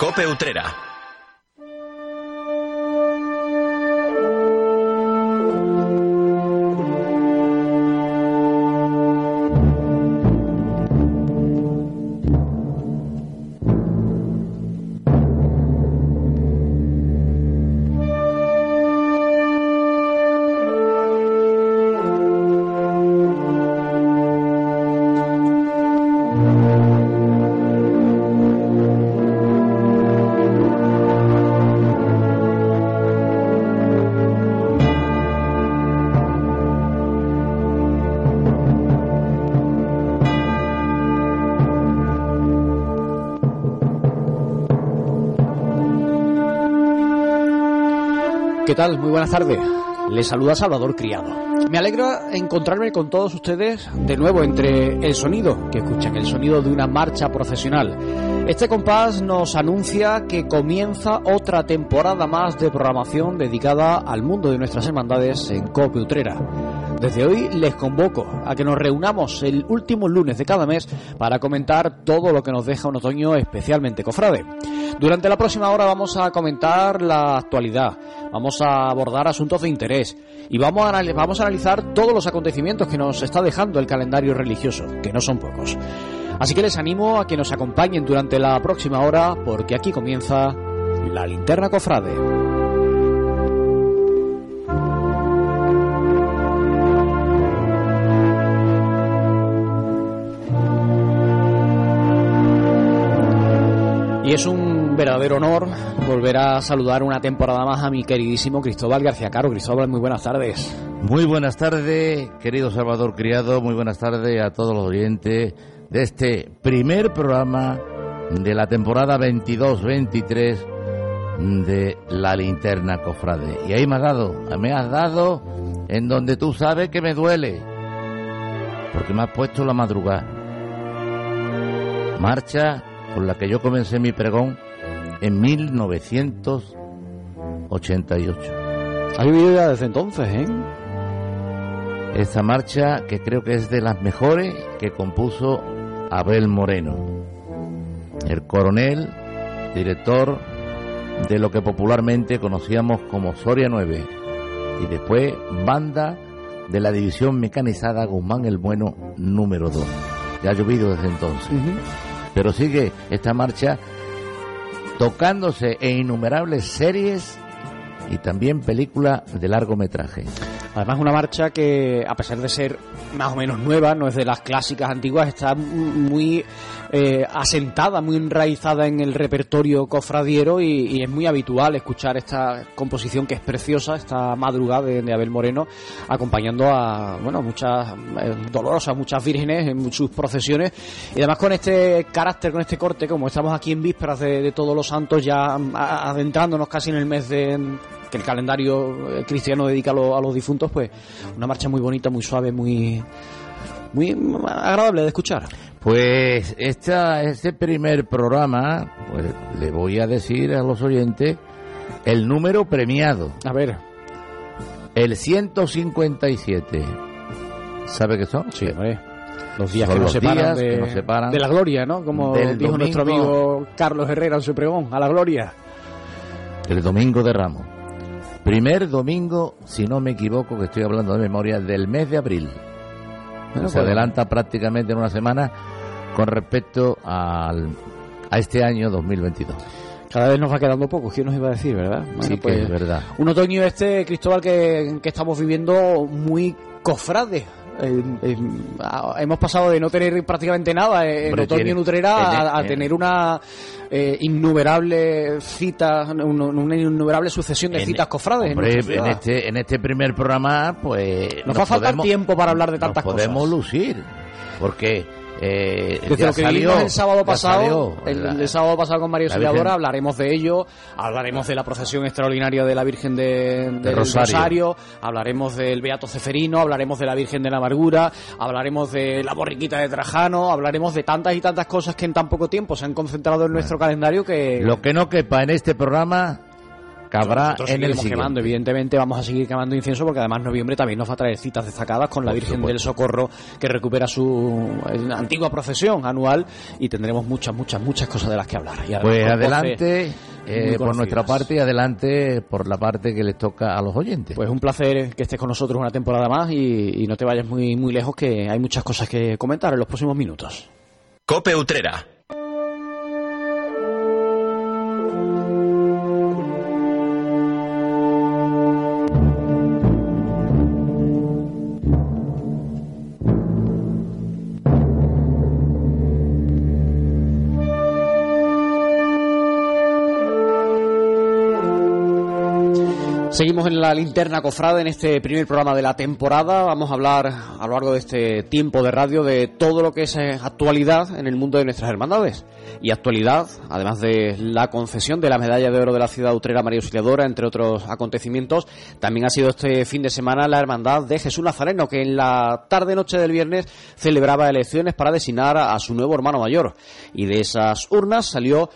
Cope Utrera. ¿Qué tal? Muy buenas tardes. Les saluda Salvador Criado. Me alegra encontrarme con todos ustedes de nuevo entre el sonido, que escuchan, el sonido de una marcha procesional. Este compás nos anuncia que comienza otra temporada más de programación dedicada al mundo de nuestras hermandades en Cope Utrera. Desde hoy les convoco a que nos reunamos el último lunes de cada mes para comentar todo lo que nos deja un otoño especialmente cofrade. Durante la próxima hora vamos a comentar la actualidad, vamos a abordar asuntos de interés y vamos a, vamos a analizar todos los acontecimientos que nos está dejando el calendario religioso, que no son pocos. Así que les animo a que nos acompañen durante la próxima hora porque aquí comienza la linterna cofrade. Y es un verdadero honor volver a saludar una temporada más a mi queridísimo Cristóbal García Caro. Cristóbal, muy buenas tardes. Muy buenas tardes, querido Salvador Criado. Muy buenas tardes a todos los oyentes de este primer programa de la temporada 22-23 de La Linterna Cofrade. Y ahí me has dado, me has dado en donde tú sabes que me duele. Porque me has puesto la madrugada. Marcha con la que yo comencé mi pregón en 1988. Ha vivido ya desde entonces, ¿eh? Esta marcha que creo que es de las mejores que compuso Abel Moreno, el coronel, director de lo que popularmente conocíamos como Soria 9 y después banda de la división mecanizada Guzmán el Bueno número 2. Ya ha llovido desde entonces pero sigue esta marcha tocándose en innumerables series y también películas de largometraje. Además, una marcha que, a pesar de ser más o menos nueva, no es de las clásicas antiguas, está muy eh, asentada, muy enraizada en el repertorio cofradiero y, es muy habitual escuchar esta composición que es preciosa, esta madrugada de, Abel Moreno, acompañando a, bueno, muchas eh, dolorosas, muchas vírgenes en sus procesiones. Y además con este carácter, con este corte, como estamos aquí en vísperas de todos los santos, ya adentrándonos casi en el mes de que el calendario eh, cristiano dedica a, los difuntos, pues una marcha muy bonita, muy suave, muy muy agradable de escuchar. Pues esta, este primer programa, pues le voy a decir a los oyentes el número premiado. A ver. El 157. ¿Sabe qué son? Sí, hombre. Los días, que, nos separan de, la gloria, ¿no? Como dijo nuestro amigo Carlos Herrera en su pregón, a la gloria. El domingo de Ramos. Primer domingo, si no me equivoco, que estoy hablando de memoria, del mes de abril. se pues, adelanta prácticamente en una semana con respecto al, a este año 2022. Cada vez nos va quedando poco, ¿quién nos iba a decir, verdad? sí, que es pues, verdad. Un otoño este, Cristóbal, que, que estamos viviendo muy cofrade eh, eh, hemos pasado de no tener prácticamente nada en otoño Nutrera a, tener una eh, innumerable cita, una, innumerable sucesión de citas cofrades. en, este, en este primer programa, pues. Nos, va a faltar tiempo para hablar de tantas cosas. Podemos lucir, porque eh, Desde lo que vimos el sábado pasado, el, sábado pasado con María Auxiliadora, hablaremos de ello, hablaremos de la procesión extraordinaria de la Virgen de, Rosario. hablaremos del Beato Ceferino, hablaremos de la Virgen de la Amargura, hablaremos de la borriquita de Trajano, hablaremos de tantas y tantas cosas que en tan poco tiempo se han concentrado en nuestro calendario que... Lo que no quepa en este programa cabrá Nosotros en el quemando, evidentemente vamos a seguir quemando incienso porque además noviembre también nos va a traer citas destacadas con la Por Virgen supuesto. del Socorro que recupera su eh, antigua procesión anual y tendremos muchas, muchas, muchas cosas de las que hablar. Y Pues adelante eh, por nuestra parte y adelante por la parte que les toca a los oyentes. Pues un placer que estés con nosotros una temporada más y, y no te vayas muy, muy lejos que hay muchas cosas que comentar en los próximos minutos. Cope Utrera. Seguimos en la linterna cofrada en este primer programa de la temporada. Vamos a hablar a lo largo de este tiempo de radio de todo lo que es eh, actualidad en el mundo de nuestras hermandades. Y actualidad, además de la concesión de la medalla de oro de la ciudad utrera María Auxiliadora, entre otros acontecimientos, también ha sido este fin de semana la hermandad de Jesús Nazareno, que en la tarde-noche del viernes celebraba elecciones para designar a su nuevo hermano mayor. Y de esas urnas salió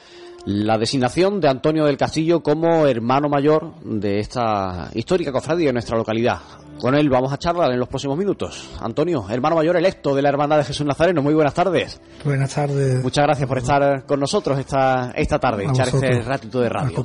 la designación de Antonio del Castillo como hermano mayor de esta histórica cofradía de nuestra localidad. Con él vamos a charlar en los próximos minutos. Antonio, hermano mayor electo de la Hermandad de Jesús Nazareno, muy buenas tardes. Buenas tardes. Muchas gracias por estar con nosotros esta, esta tarde, echar este ratito de radio.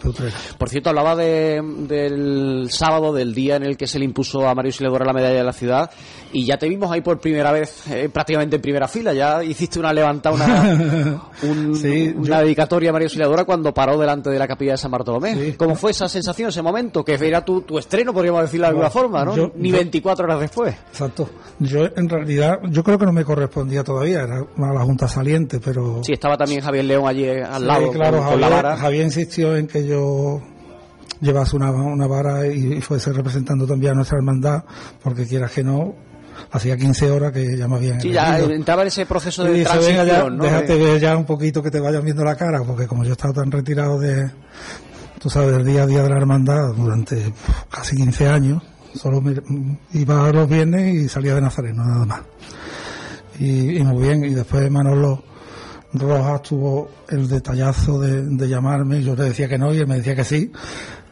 Por cierto, hablaba de- del sábado, del día en el que se le impuso a Mario Siledora la medalla de la ciudad, y ya te vimos ahí por primera vez, eh, prácticamente en primera fila. Ya hiciste una levantada, una, un- Sí, una yo- dedicatoria a Mario Siledora cuando paró delante de la capilla de San Bartolomé. Sí. ¿Cómo fue esa sensación, ese momento? Que era tu, tu estreno, podríamos decirlo de alguna forma, ¿no? yo- Ni yo- 24 horas después. Exacto. Yo en realidad, yo creo que no me correspondía todavía, era a la Junta saliente, pero... Sí, estaba también Javier León allí eh, al Sí, lado claro, con, con la Javier, vara. Javier insistió en que yo llevase una, una vara y, y fuese representando también a nuestra hermandad, porque quieras que no, hacía 15 horas que ya me habían Sí, ya entraba en ese proceso Y de dice, transición, ya, ¿no? déjate ver ya un poquito que te vayan viendo la cara, porque como yo he estado tan retirado de, tú sabes, del día a día de la hermandad durante casi 15 años, solo me- iba los viernes y salía de Nazareno, nada más. Y, y muy bien, y después Manolo Rojas tuvo el detallazo de, de llamarme, yo le decía que no y él me decía que sí,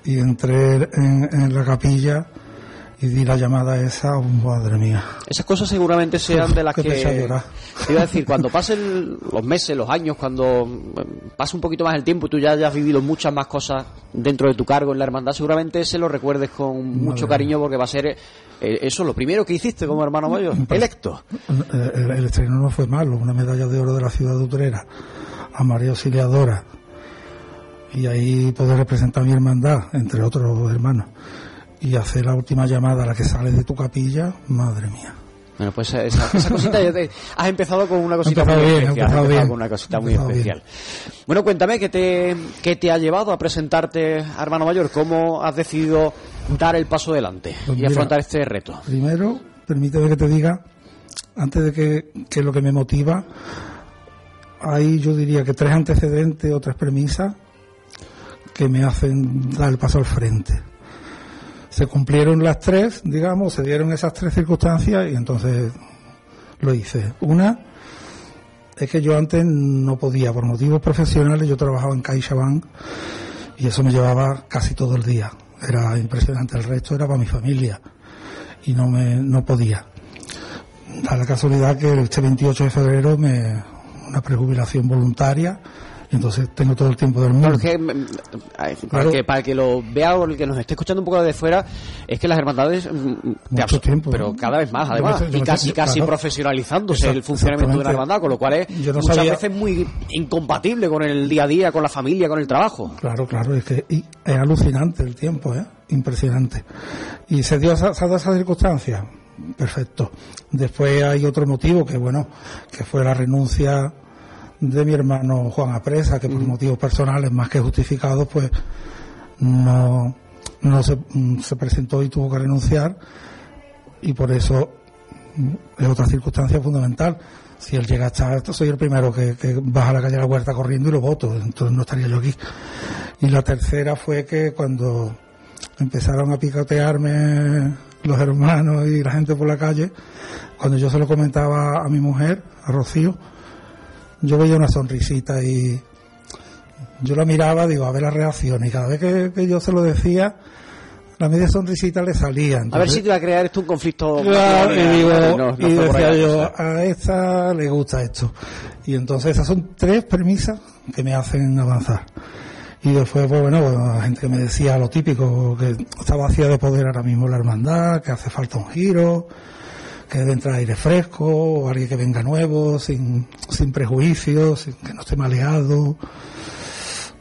y entré en, en la capilla y di la llamada esa, oh, madre mía. Esas cosas seguramente sean de las que... llorar. Te iba a decir, cuando pasen los meses, los años, cuando eh, pase un poquito más el tiempo y tú ya hayas vivido muchas más cosas dentro de tu cargo en la hermandad, seguramente se lo recuerdes con mucho cariño porque va a ser eh, eso lo primero que hiciste como hermano mayor, electo. El, el- el estreno no fue malo, una medalla de oro de la ciudad de Utrera a María Auxiliadora y ahí poder representar a mi hermandad, entre otros hermanos, y hacer la última llamada a la que sale de tu capilla, madre mía. Bueno, pues esa, esa cosita, ya te- has empezado con una cosita muy bien, especial. has empezado con una cosita muy especial. Bueno, cuéntame, ¿qué te, ¿qué te ha llevado a presentarte a hermano mayor? ¿Cómo has decidido dar el paso adelante Pues y mira, afrontar este reto? Primero, permíteme que te diga, antes de que, que lo que me motiva, hay yo diría que tres antecedentes o tres premisas que me hacen dar el paso al frente. Se cumplieron las tres, digamos, se dieron esas tres circunstancias y entonces lo hice. Una es que yo antes no podía, por motivos profesionales, yo trabajaba en CaixaBank y eso me llevaba casi todo el día. Era impresionante, el resto era para mi familia y no me no podía. Da la casualidad que este 28 de febrero me una prejubilación voluntaria entonces tengo todo el tiempo del mundo. Para, Claro. que, para que lo vea o el que nos esté escuchando un poco de fuera, es que las hermandades, mm, Mucho tiempo, pero ¿no? cada vez más, Yo además, me- yo y casi, yo- casi claro. profesionalizándose el funcionamiento de una hermandad, con lo cual es Yo no muchas sabía- veces muy incompatible con el día a día, con la familia, con el trabajo. Claro, claro, es que y es alucinante el tiempo, ¿eh? impresionante. Y se dio esa, dado esa circunstancia, perfecto. Después hay otro motivo que, bueno, que fue la renuncia de mi hermano Juan Apresa, que por motivos personales más que justificados, pues no, no se, mm, se presentó y tuvo que renunciar y por eso mm, es otra circunstancia fundamental. Si él llega a estar, soy el primero que, que baja a la calle de la huerta corriendo y lo voto, entonces no estaría yo aquí. Y la tercera fue que cuando empezaron a picotearme los hermanos y la gente por la calle, cuando yo se lo comentaba a mi mujer, a Rocío, yo veía una sonrisita y, Yo la miraba, digo, a ver la reacción. Y cada vez que, yo se lo decía, la media sonrisita le salía. a ver si te va a crear esto un conflicto. Claro, y, digo, y decía yo, a esta le gusta esto. Y entonces esas son tres premisas que me hacen avanzar. Y después, pues bueno, la gente que me decía lo típico, que está vacía de poder ahora mismo la hermandad, que hace falta un giro, que debe entrar aire fresco, o alguien que venga nuevo, sin, sin prejuicios, que no esté maleado.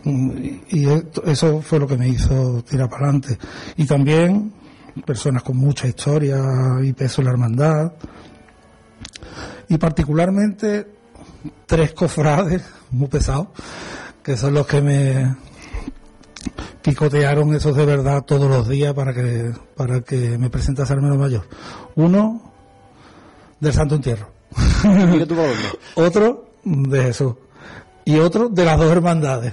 Y eso fue lo que me hizo tirar para adelante. Y también personas con mucha historia y peso en la hermandad. Y particularmente tres cofrades muy pesados, que son los que me picotearon esos de verdad todos los días para que, para que me presentase al menos mayor. Uno del Santo Entierro. otro de Jesús. Y otro de las dos hermandades.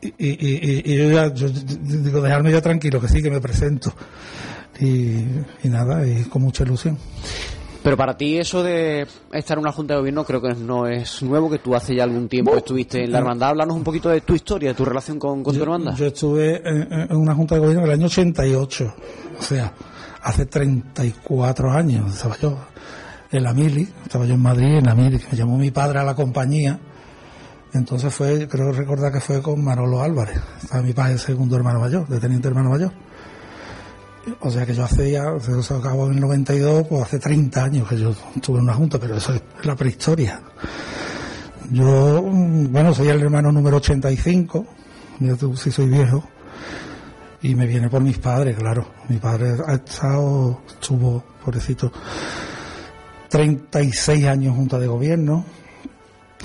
Y, y, y, yo ya, yo digo, dejarme ya tranquilo, que sí, que me presento. Y, y nada, y con mucha ilusión. Pero para ti eso de estar en una junta de gobierno creo que no es nuevo, que tú hace ya algún tiempo estuviste en la hermandad. Háblanos un poquito de tu historia, de tu relación con, tu hermandad. Yo estuve en, una junta de gobierno en el año 88, o sea, hace 34 años. Estaba yo en la Mili, estaba yo en Madrid, en la Mili, me llamó mi padre a la compañía. Entonces fue, creo recordar que fue con Manolo Álvarez, estaba mi padre, segundo hermano mayor, de teniente hermano mayor. O sea que yo hace ya, se acabó en el 92, pues hace 30 años que yo estuve en una junta, pero eso es la prehistoria. Yo, bueno, soy el hermano número 85, mira tú si soy viejo, y me viene por mis padres, claro. Mi padre ha estado, estuvo, pobrecito, 36 años junta de gobierno,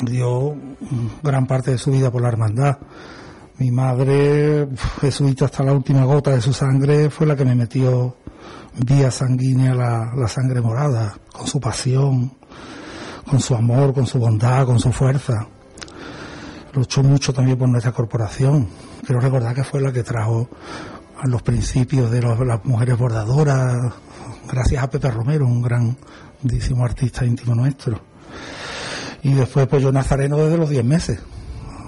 dio gran parte de su vida por la hermandad. Mi madre, jesuita hasta la última gota de su sangre, fue la que me metió vía sanguínea la, sangre morada, con su pasión, con su amor, con su bondad, con su fuerza. Luchó mucho también por nuestra corporación. Quiero recordar que fue la que trajo a los principios de las mujeres bordadoras, gracias a Pepe Romero, un grandísimo artista íntimo nuestro. Y después pues yo nazareno desde los 10 meses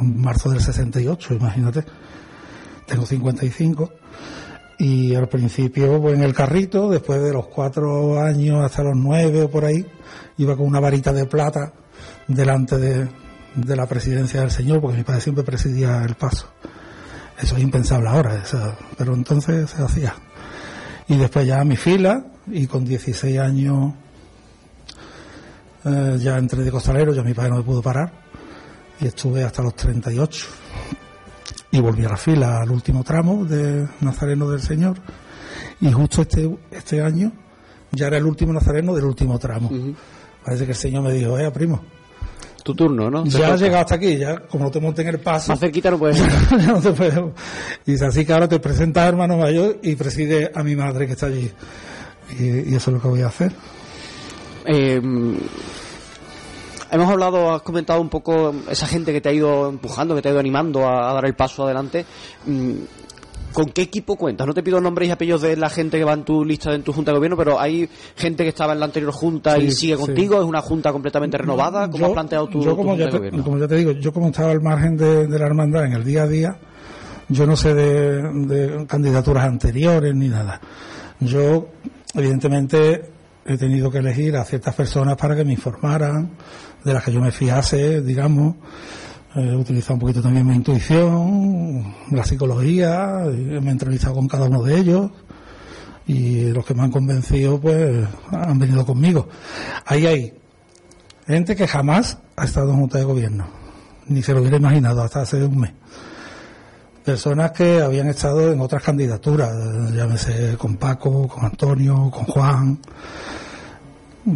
marzo del 68, imagínate. Tengo 55. Y al principio, pues en el carrito, después de los cuatro años hasta los nueve o por ahí, iba con una varita de plata delante de, de la presidencia del Señor, porque mi padre siempre presidía el paso. Eso es impensable ahora, pero entonces se hacía. Y después ya a mi fila, y con 16 años eh, ya entré de costalero, ya mi padre no me pudo parar y estuve hasta los 38 y volví a la fila al último tramo de Nazareno del Señor y justo este, este año ya era el último Nazareno del último tramo. Parece que el Señor me dijo, eh, primo. Tu turno, ¿no? Ya has llegado hasta aquí, ya como no te montes en el paso. Más cerquita no puedes no te puedes. Y dice, así que ahora te presentas hermano mayor y preside a mi madre que está allí. Y, y eso es lo que voy a hacer. Eh, hemos hablado, has comentado un poco esa gente que te ha ido empujando, que te ha ido animando a, dar el paso adelante. Mm, ¿Con qué equipo cuentas? No te pido nombres y apellidos de la gente que va en tu lista, en tu junta de gobierno, pero hay gente que estaba en la anterior junta y sigue contigo. ¿Es una junta completamente renovada? ¿Cómo has planteado tu, yo como, ya te, como ya te digo, yo como estaba al margen de, la hermandad en el día a día, yo no sé de candidaturas anteriores ni nada. Yo, evidentemente, he tenido que elegir a ciertas personas para que me informaran, de las que yo me fiase, digamos. He utilizado un poquito también mi intuición, la psicología, me he entrevistado con cada uno de ellos y los que me han convencido pues han venido conmigo. Ahí hay gente que jamás ha estado en junta de gobierno, ni se lo hubiera imaginado hasta hace un mes. Personas que habían estado en otras candidaturas, llámese con Paco, con Antonio, con Juan,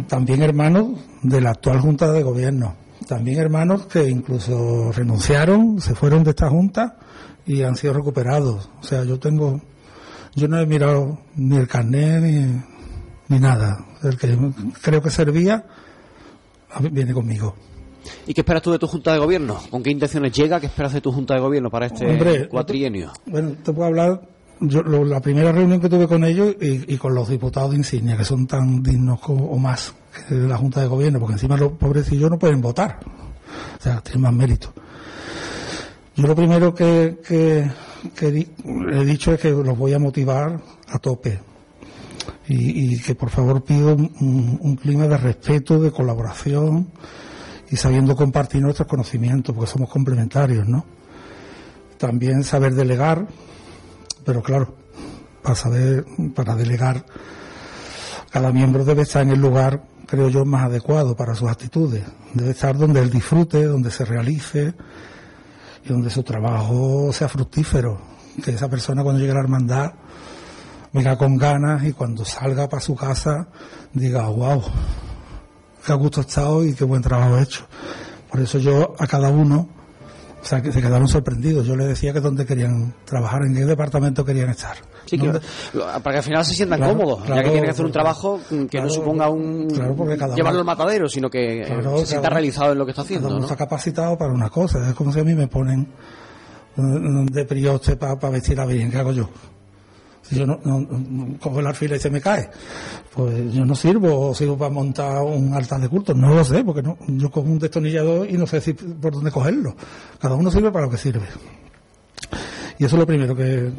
también hermanos de la actual Junta de Gobierno, también hermanos que incluso renunciaron, se fueron de esta Junta y han sido recuperados. O sea, yo tengo, yo no he mirado ni el carnet ni, ni nada. El que creo que servía viene conmigo. ¿Y qué esperas tú de tu Junta de Gobierno? ¿Con qué intenciones llega? ¿Qué esperas de tu Junta de Gobierno para este cuatrienio? Bueno, te puedo hablar yo, la primera reunión que tuve con ellos y, con los diputados de insignia, que son tan dignos o más que de la Junta de Gobierno, porque encima los pobrecillos no pueden votar. O sea, tienen más mérito. Yo lo primero que, que, he dicho es que los voy a motivar a tope y, que por favor pido un, clima de respeto, de colaboración y sabiendo compartir nuestros conocimientos, porque somos complementarios, ¿no? También saber delegar, pero claro, para saber, para delegar, cada miembro debe estar en el lugar, creo yo, más adecuado para sus actitudes. Debe estar donde él disfrute, donde se realice y donde su trabajo sea fructífero. Que esa persona cuando llegue a la hermandad venga con ganas y cuando salga para su casa diga, wow, qué gusto he estado y qué buen trabajo he hecho. Por eso yo a cada uno, o sea, que se quedaron sorprendidos. Yo les decía que dónde querían trabajar, en qué departamento querían estar. Sí, para que al final se sientan cómodos, ya que tienen que hacer un trabajo que no suponga un llevarlo al matadero, sino que se sienta realizado en lo que está haciendo. Cada uno está capacitado para una cosa. Es como si a mí me ponen de prioste para vestir a Virgen, ¿qué hago yo? Yo no, cojo el alfil y se me cae, pues yo no sirvo, sirvo para montar un altar de culto, no lo sé, porque no, yo cojo un destornillador y no sé si por dónde cogerlo. Cada uno sirve para lo que sirve. Y eso es lo primero que,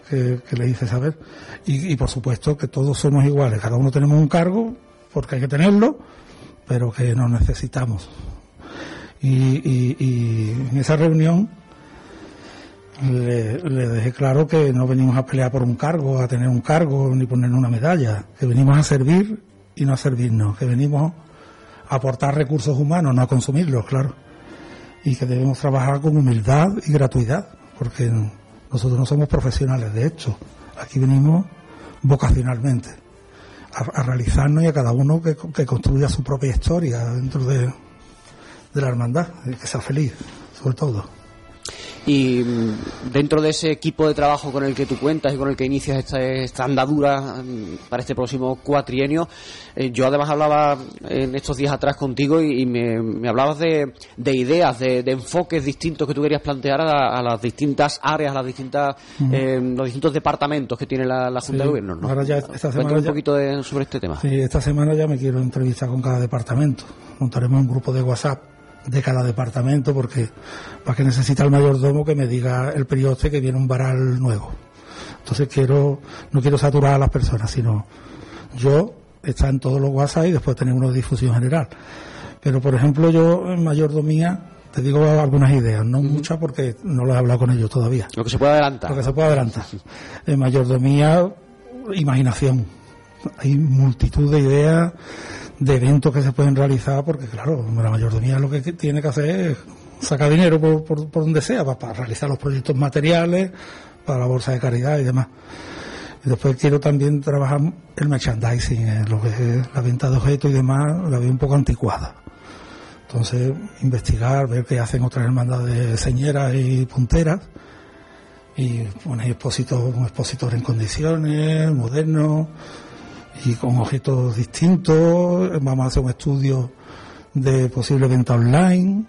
le hice saber. Y, por supuesto que todos somos iguales, cada uno tenemos un cargo, porque hay que tenerlo, pero que nos necesitamos. Y, y en esa reunión le, le, dejé claro que no venimos a pelear por un cargo, a tener un cargo, ni poner una medalla, que venimos a servir y no a servirnos, que venimos a aportar recursos humanos, no a consumirlos, claro. Y que debemos trabajar con humildad y gratuidad, porque nosotros no somos profesionales de hecho. Aquí venimos vocacionalmente a, realizarnos y a cada uno que, construya su propia historia dentro de, de la hermandad, que sea feliz, sobre todo. Y mm, dentro de ese equipo de trabajo con el que tú cuentas y con el que inicias esta, esta andadura mm, para este próximo cuatrienio, eh, yo además hablaba en estos días atrás contigo y, me, hablabas de, ideas, de, enfoques distintos que tú querías plantear a, las distintas áreas, a las distintas, eh, los distintos departamentos que tiene la, Junta de Gobierno. ¿no? Ahora ya esta semana un poquito sobre este tema. Sí, esta semana ya me quiero entrevistar con cada departamento. Montaremos un grupo de WhatsApp de cada departamento, porque para que necesita el mayordomo que me diga el periodo que viene un varal nuevo. Entonces quiero, no quiero saturar a las personas, sino yo está en todos los WhatsApp y después tener una difusión general. Pero por ejemplo yo en mayordomía te digo algunas ideas, no muchas porque no lo he hablado con ellos todavía. Lo que se puede adelantar. Lo que se puede adelantar. En mayordomía, imaginación. Hay multitud de ideas de eventos que se pueden realizar, porque claro, la mayordomía lo que tiene que hacer es sacar dinero por, por, donde sea, para, realizar los proyectos materiales, para la bolsa de caridad y demás. Y después quiero también trabajar el merchandising, lo que es la venta de objetos y demás, la veo un poco anticuada. Entonces, investigar, ver qué hacen otras hermandades de señeras y punteras, y poner expositor, un expositor en condiciones, moderno, y con objetos distintos. Vamos a hacer un estudio de posible venta online,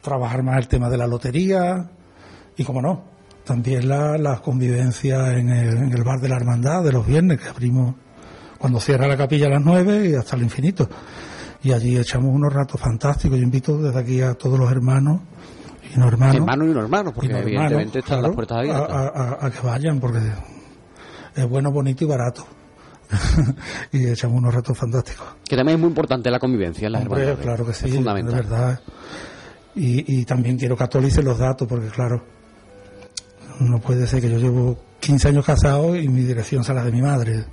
trabajar más el tema de la lotería y, como no, también la, la convivencia en el, bar de la hermandad de los viernes que abrimos cuando cierra la capilla a las nueve y hasta el infinito. Y allí echamos unos ratos fantásticos. Yo invito desde aquí a todos los hermanos y no hermanos. Hermanos y no hermanos, porque evidentemente están las puertas abiertas. a que vayan, porque es bueno, bonito y barato. y echamos unos retos fantásticos. Que también es muy importante la convivencia en Claro que sí, de verdad. Y, también quiero que actualicen los datos, porque claro, no puede ser que yo llevo 15 años casado y mi dirección sea la de mi madre.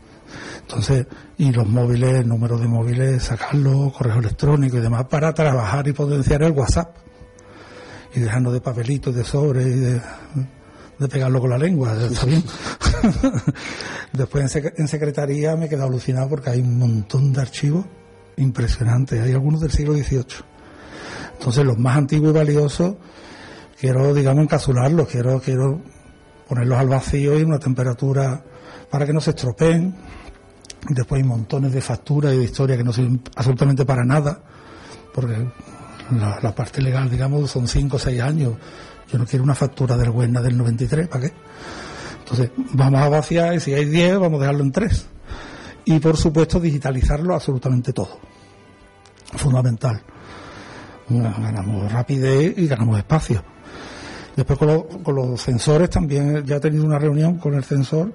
Entonces, y los móviles, el número de móviles, sacarlo, correo electrónico y demás, para trabajar y potenciar el WhatsApp. Y dejarnos de papelitos, de sobres y de de pegarlo con la lengua, está bien. Después en, secretaría me he quedado alucinado porque hay un montón de archivos impresionantes, hay algunos del siglo XVIII. Entonces los más antiguos y valiosos quiero, digamos, encapsularlos, quiero, quiero ponerlos al vacío y una temperatura para que no se estropeen. Después hay montones de facturas y de historias que no sirven absolutamente para nada, porque la, la parte legal, digamos, son cinco o seis años yo no quiero una factura del Huerna del 93, ¿para qué? Entonces, vamos a vaciar y si hay 10, vamos a dejarlo en 3. Y por supuesto, digitalizarlo absolutamente todo. Fundamental. Ganamos rapidez y ganamos espacio. Después con, los censores también ya he tenido una reunión con el censor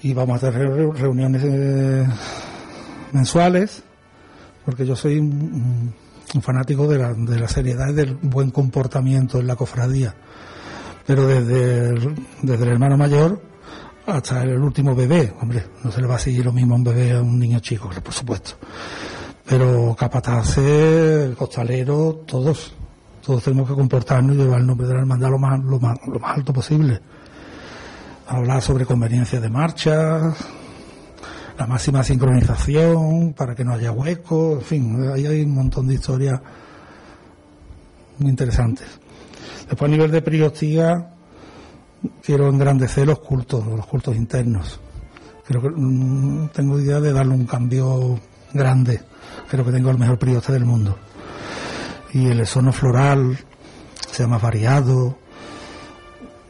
y vamos a tener reuniones eh, mensuales porque yo soy un, fanático de la, de la seriedad y del buen comportamiento en la cofradía. Pero desde el, desde el hermano mayor hasta el último bebé, hombre, no se le va a seguir lo mismo a un bebé a un niño chico, por supuesto. Pero capataces, el costalero, todos, todos tenemos que comportarnos y llevar el nombre de la hermandad lo más, lo más, lo más alto posible. Hablar sobre conveniencia de marcha, la máxima sincronización para que no haya huecos, en fin, ahí hay un montón de historias muy interesantes. Después a nivel de periodía quiero engrandecer los cultos, los cultos internos. Creo que mm, tengo idea de darle un cambio grande. Creo que tengo el mejor prioste del mundo. Y el sono floral sea más variado.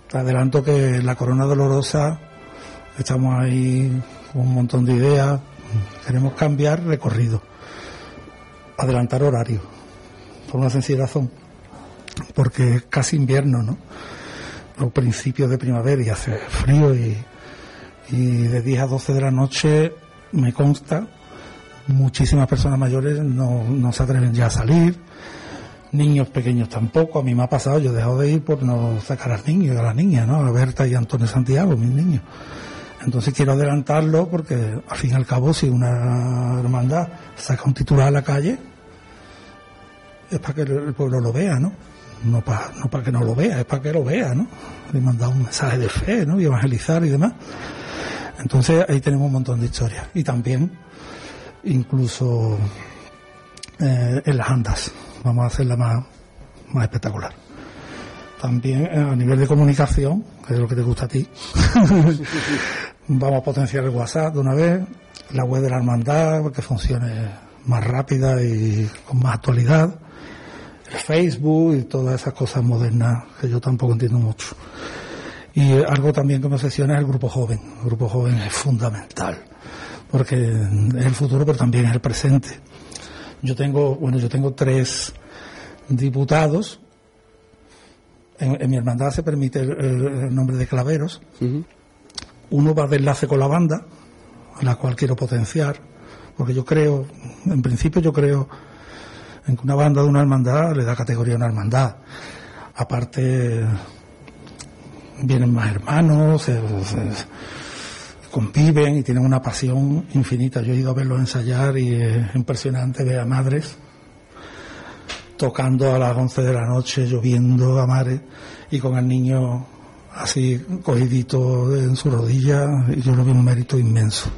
Te adelanto que la corona dolorosa estamos ahí un montón de ideas. Queremos cambiar recorrido, adelantar horario, por una sencilla razón, porque es casi invierno, ¿no? los principios de primavera y hace frío y, de 10 a 12 de la noche me consta muchísimas personas mayores no, no se atreven ya a salir niños pequeños tampoco a mí me ha pasado yo he dejado de ir por no sacar al niño y a la niña ¿no? a Berta y Antonio Santiago mis niños entonces quiero adelantarlo porque al fin y al cabo si una hermandad saca un titular a la calle es para que el pueblo lo vea ¿no? no para no para que no lo vea, es para que lo vea, ¿no? Le mandar un mensaje de fe, ¿no? Y evangelizar y demás. Entonces ahí tenemos un montón de historias. Y también, incluso eh, en las andas, vamos a hacerla más, más espectacular. También eh, a nivel de comunicación, que es lo que te gusta a ti, vamos a potenciar el WhatsApp de una vez, la web de la hermandad, que funcione más rápida y con más actualidad Facebook y todas esas cosas modernas que yo tampoco entiendo mucho. Y algo también que me obsesiona es el grupo joven. El grupo joven es fundamental, porque es el futuro, pero también es el presente. Yo tengo, bueno, yo tengo tres diputados. En, mi hermandad se permite el, nombre de claveros. Uno va de enlace con la banda, a la cual quiero potenciar, porque yo creo, en principio yo creo en que una banda de una hermandad le da categoría a una hermandad. Aparte, vienen más hermanos, conviven y tienen una pasión infinita. Yo he ido a verlos ensayar y es impresionante ver a madres tocando a las 11 de la noche, lloviendo a mares y con el niño así cogidito en su rodilla y yo lo veo un mérito inmenso.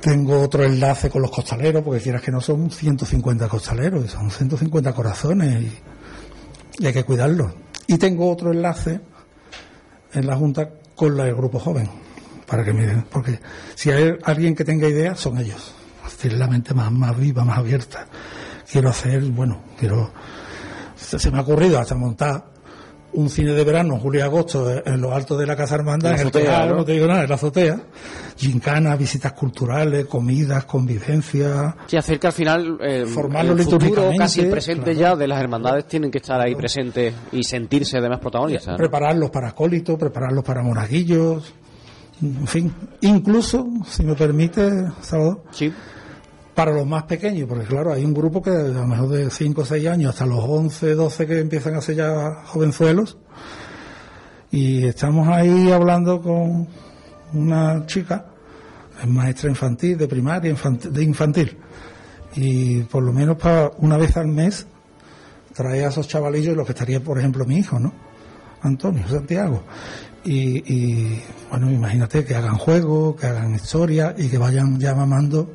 Tengo otro enlace con los costaleros, porque quieras que no son 150 costaleros, son 150 corazones y, hay que cuidarlos. Y tengo otro enlace en la Junta con el grupo joven, para que miren, porque si hay alguien que tenga ideas, son ellos. Hacer la mente más, más viva, más abierta. Quiero hacer, bueno, quiero. Se me ha ocurrido hasta montar un cine de verano, julio y agosto, en lo alto de la Casa Hermandad, en, el azotea, ¿no? te digo nada, en la azotea. Gincana, visitas culturales, comidas, convivencia. Sí, hacer que al final eh, el futuro casi presente ya de las hermandades tienen que estar ahí presentes y sentirse además protagonistas. Prepararlos para acólitos, prepararlos para monaguillos, en fin, incluso, si me permite, Salvador. Sí para los más pequeños, porque claro, hay un grupo que a lo mejor de 5 o 6 años hasta los 11, 12 que empiezan a ser ya jovenzuelos, y estamos ahí hablando con una chica, es maestra infantil, de primaria, de infantil, y por lo menos para una vez al mes trae a esos chavalillos, lo que estaría, por ejemplo, mi hijo, ¿no? Antonio Santiago. Y, y bueno, imagínate que hagan juegos, que hagan historia y que vayan ya mamando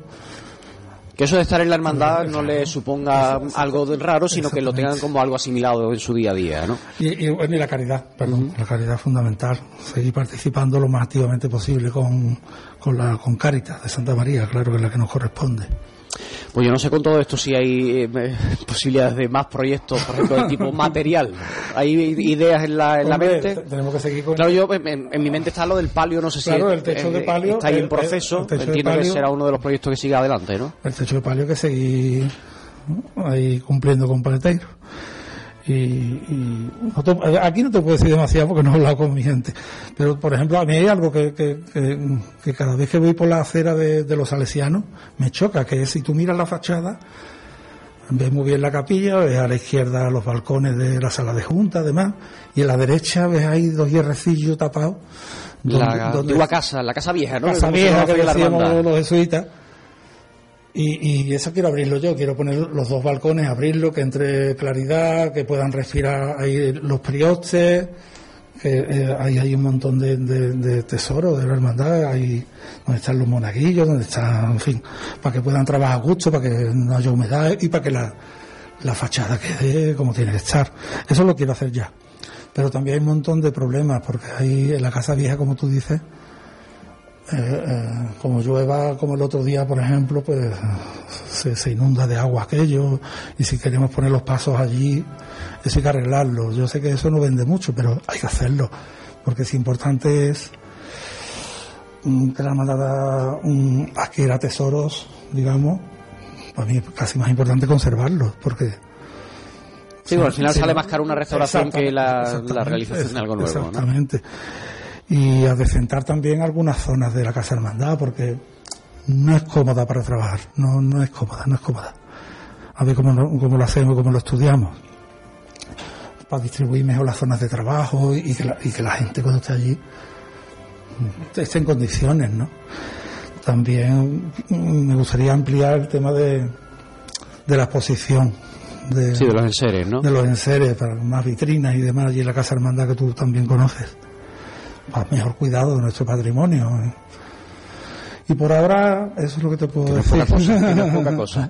que eso de estar en la hermandad no le suponga algo de raro, sino que lo tengan como algo asimilado en su día a día, ¿no? Y, la caridad, perdón, la caridad fundamental. Seguir participando lo más activamente posible con, con, la, con Caritas de Santa María, claro que es la que nos corresponde. Pues yo no sé con todo esto si hay eh, posibilidades de más proyectos, por ejemplo, de tipo material. ¿Hay ideas en la, en la mente? Tenemos que seguir con... Claro, yo en, mi mente está lo del palio, no sé si el techo de palio, está ahí en proceso. Entiendo que será uno de los proyectos que siga adelante, ¿no? El techo de palio que seguir ahí cumpliendo con Paleteiro. Y, aquí no te puedo decir demasiado porque no he hablado con mi gente. Pero, por ejemplo, a mí hay algo que, que, cada vez que voy por la acera de, los salesianos me choca, que es si tú miras la fachada, ves muy bien la capilla, ves a la izquierda los balcones de la sala de junta, además, y a la derecha ves ahí dos hierrecillos tapados. la antigua casa, la casa vieja, ¿no? Casa vieja que decíamos los jesuitas y, y, eso quiero abrirlo yo, quiero poner los dos balcones, abrirlo, que entre claridad, que puedan respirar ahí los priostes, que eh, ahí hay un montón de, de, tesoros de la hermandad, ahí donde están los monaguillos, donde están, en fin, para que puedan trabajar a gusto, para que no haya humedad y para que la, la fachada quede como tiene que estar. Eso lo quiero hacer ya. Pero también hay un montón de problemas, porque ahí en la casa vieja, como tú dices, eh, eh, como llueva como el otro día, por ejemplo, pues se, inunda de agua aquello y si queremos poner los pasos allí, eso hay que arreglarlo. Yo sé que eso no vende mucho, pero hay que hacerlo, porque si importante es mm, que la mm, adquiera tesoros, digamos, para mí es casi más importante conservarlos, porque... Sí, bueno, al final sale más caro una restauración que la, realización de algo nuevo. Exactamente y a decentar también algunas zonas de la Casa Hermandad porque no es cómoda para trabajar, no, no es cómoda, no es cómoda. A ver cómo, cómo lo hacemos, cómo lo estudiamos para distribuir mejor las zonas de trabajo y que la, y que la gente cuando esté allí esté en condiciones, ¿no? También me gustaría ampliar el tema de, de la exposición. De, sí, de los enseres, ¿no? De los enseres, para más vitrinas y demás allí en la Casa Hermandad que tú también conoces para mejor cuidado de nuestro patrimonio. Y por ahora, eso es lo que te puedo decir. No es poca cosa, no es poca cosa.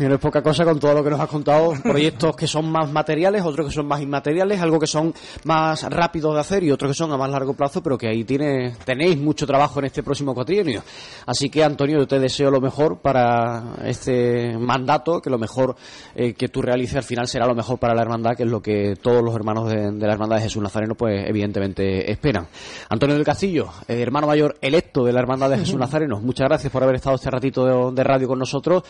no es poca cosa con todo lo que nos has contado. Proyectos que son más materiales, otros que son más inmateriales, algo que son más rápidos de hacer y otros que son a más largo plazo, pero que ahí tiene, tenéis mucho trabajo en este próximo cuatrienio. Así que, Antonio, yo te deseo lo mejor para este mandato, que lo mejor eh, que tú realices al final será lo mejor para la hermandad, que es lo que todos los hermanos de, la hermandad de Jesús Nazareno, pues evidentemente esperan. Antonio del Castillo, eh, hermano mayor electo de la hermandad de Jesús Nazareno, muchas gracias por haber estado este ratito de, radio con nosotros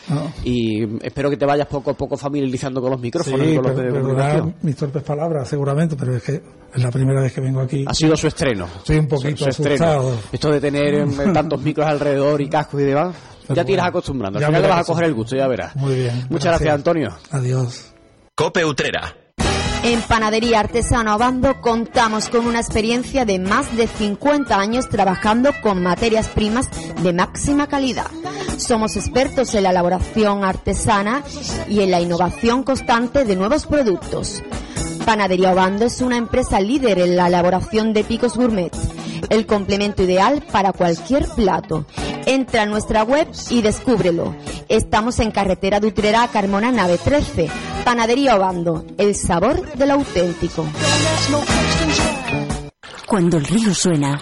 y espero que te vayas poco a poco familiarizando con los micrófonos. y con los mis torpes palabras, seguramente, pero es que es la primera vez que vengo aquí. Ha sido su estreno. Estoy un poquito asustado. Esto de tener em, tantos micros alrededor y cascos y demás. ya te irás acostumbrando. Al final le vas a coger el gusto, ya verás. Muy bien. Muchas gracias, Antonio. Adiós. Cope Utrera. En Panadería Artesano Abando contamos con una experiencia de más de 50 años trabajando con materias primas de máxima calidad. Somos expertos en la elaboración artesana y en la innovación constante de nuevos productos. Panadería Obando es una empresa líder en la elaboración de picos gourmet, el complemento ideal para cualquier plato. Entra a nuestra web y descúbrelo. Estamos en carretera de Utrera Carmona Nave 13. Panadería Obando, el sabor del auténtico. Cuando el río suena,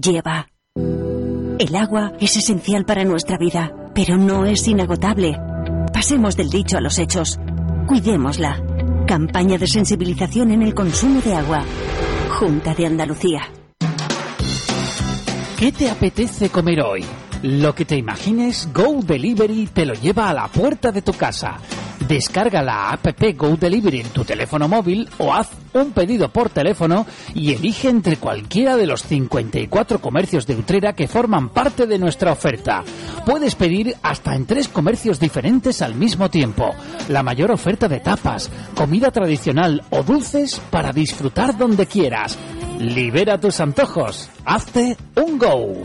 lleva. El agua es esencial para nuestra vida, pero no es inagotable. Pasemos del dicho a los hechos. Cuidémosla. Campaña de sensibilización en el consumo de agua. Junta de Andalucía. ¿Qué te apetece comer hoy? Lo que te imagines, Go Delivery te lo lleva a la puerta de tu casa. Descarga la app Go Delivery en tu teléfono móvil o haz un pedido por teléfono y elige entre cualquiera de los 54 comercios de Utrera que forman parte de nuestra oferta. Puedes pedir hasta en tres comercios diferentes al mismo tiempo. La mayor oferta de tapas, comida tradicional o dulces para disfrutar donde quieras. Libera tus antojos. Hazte un Go.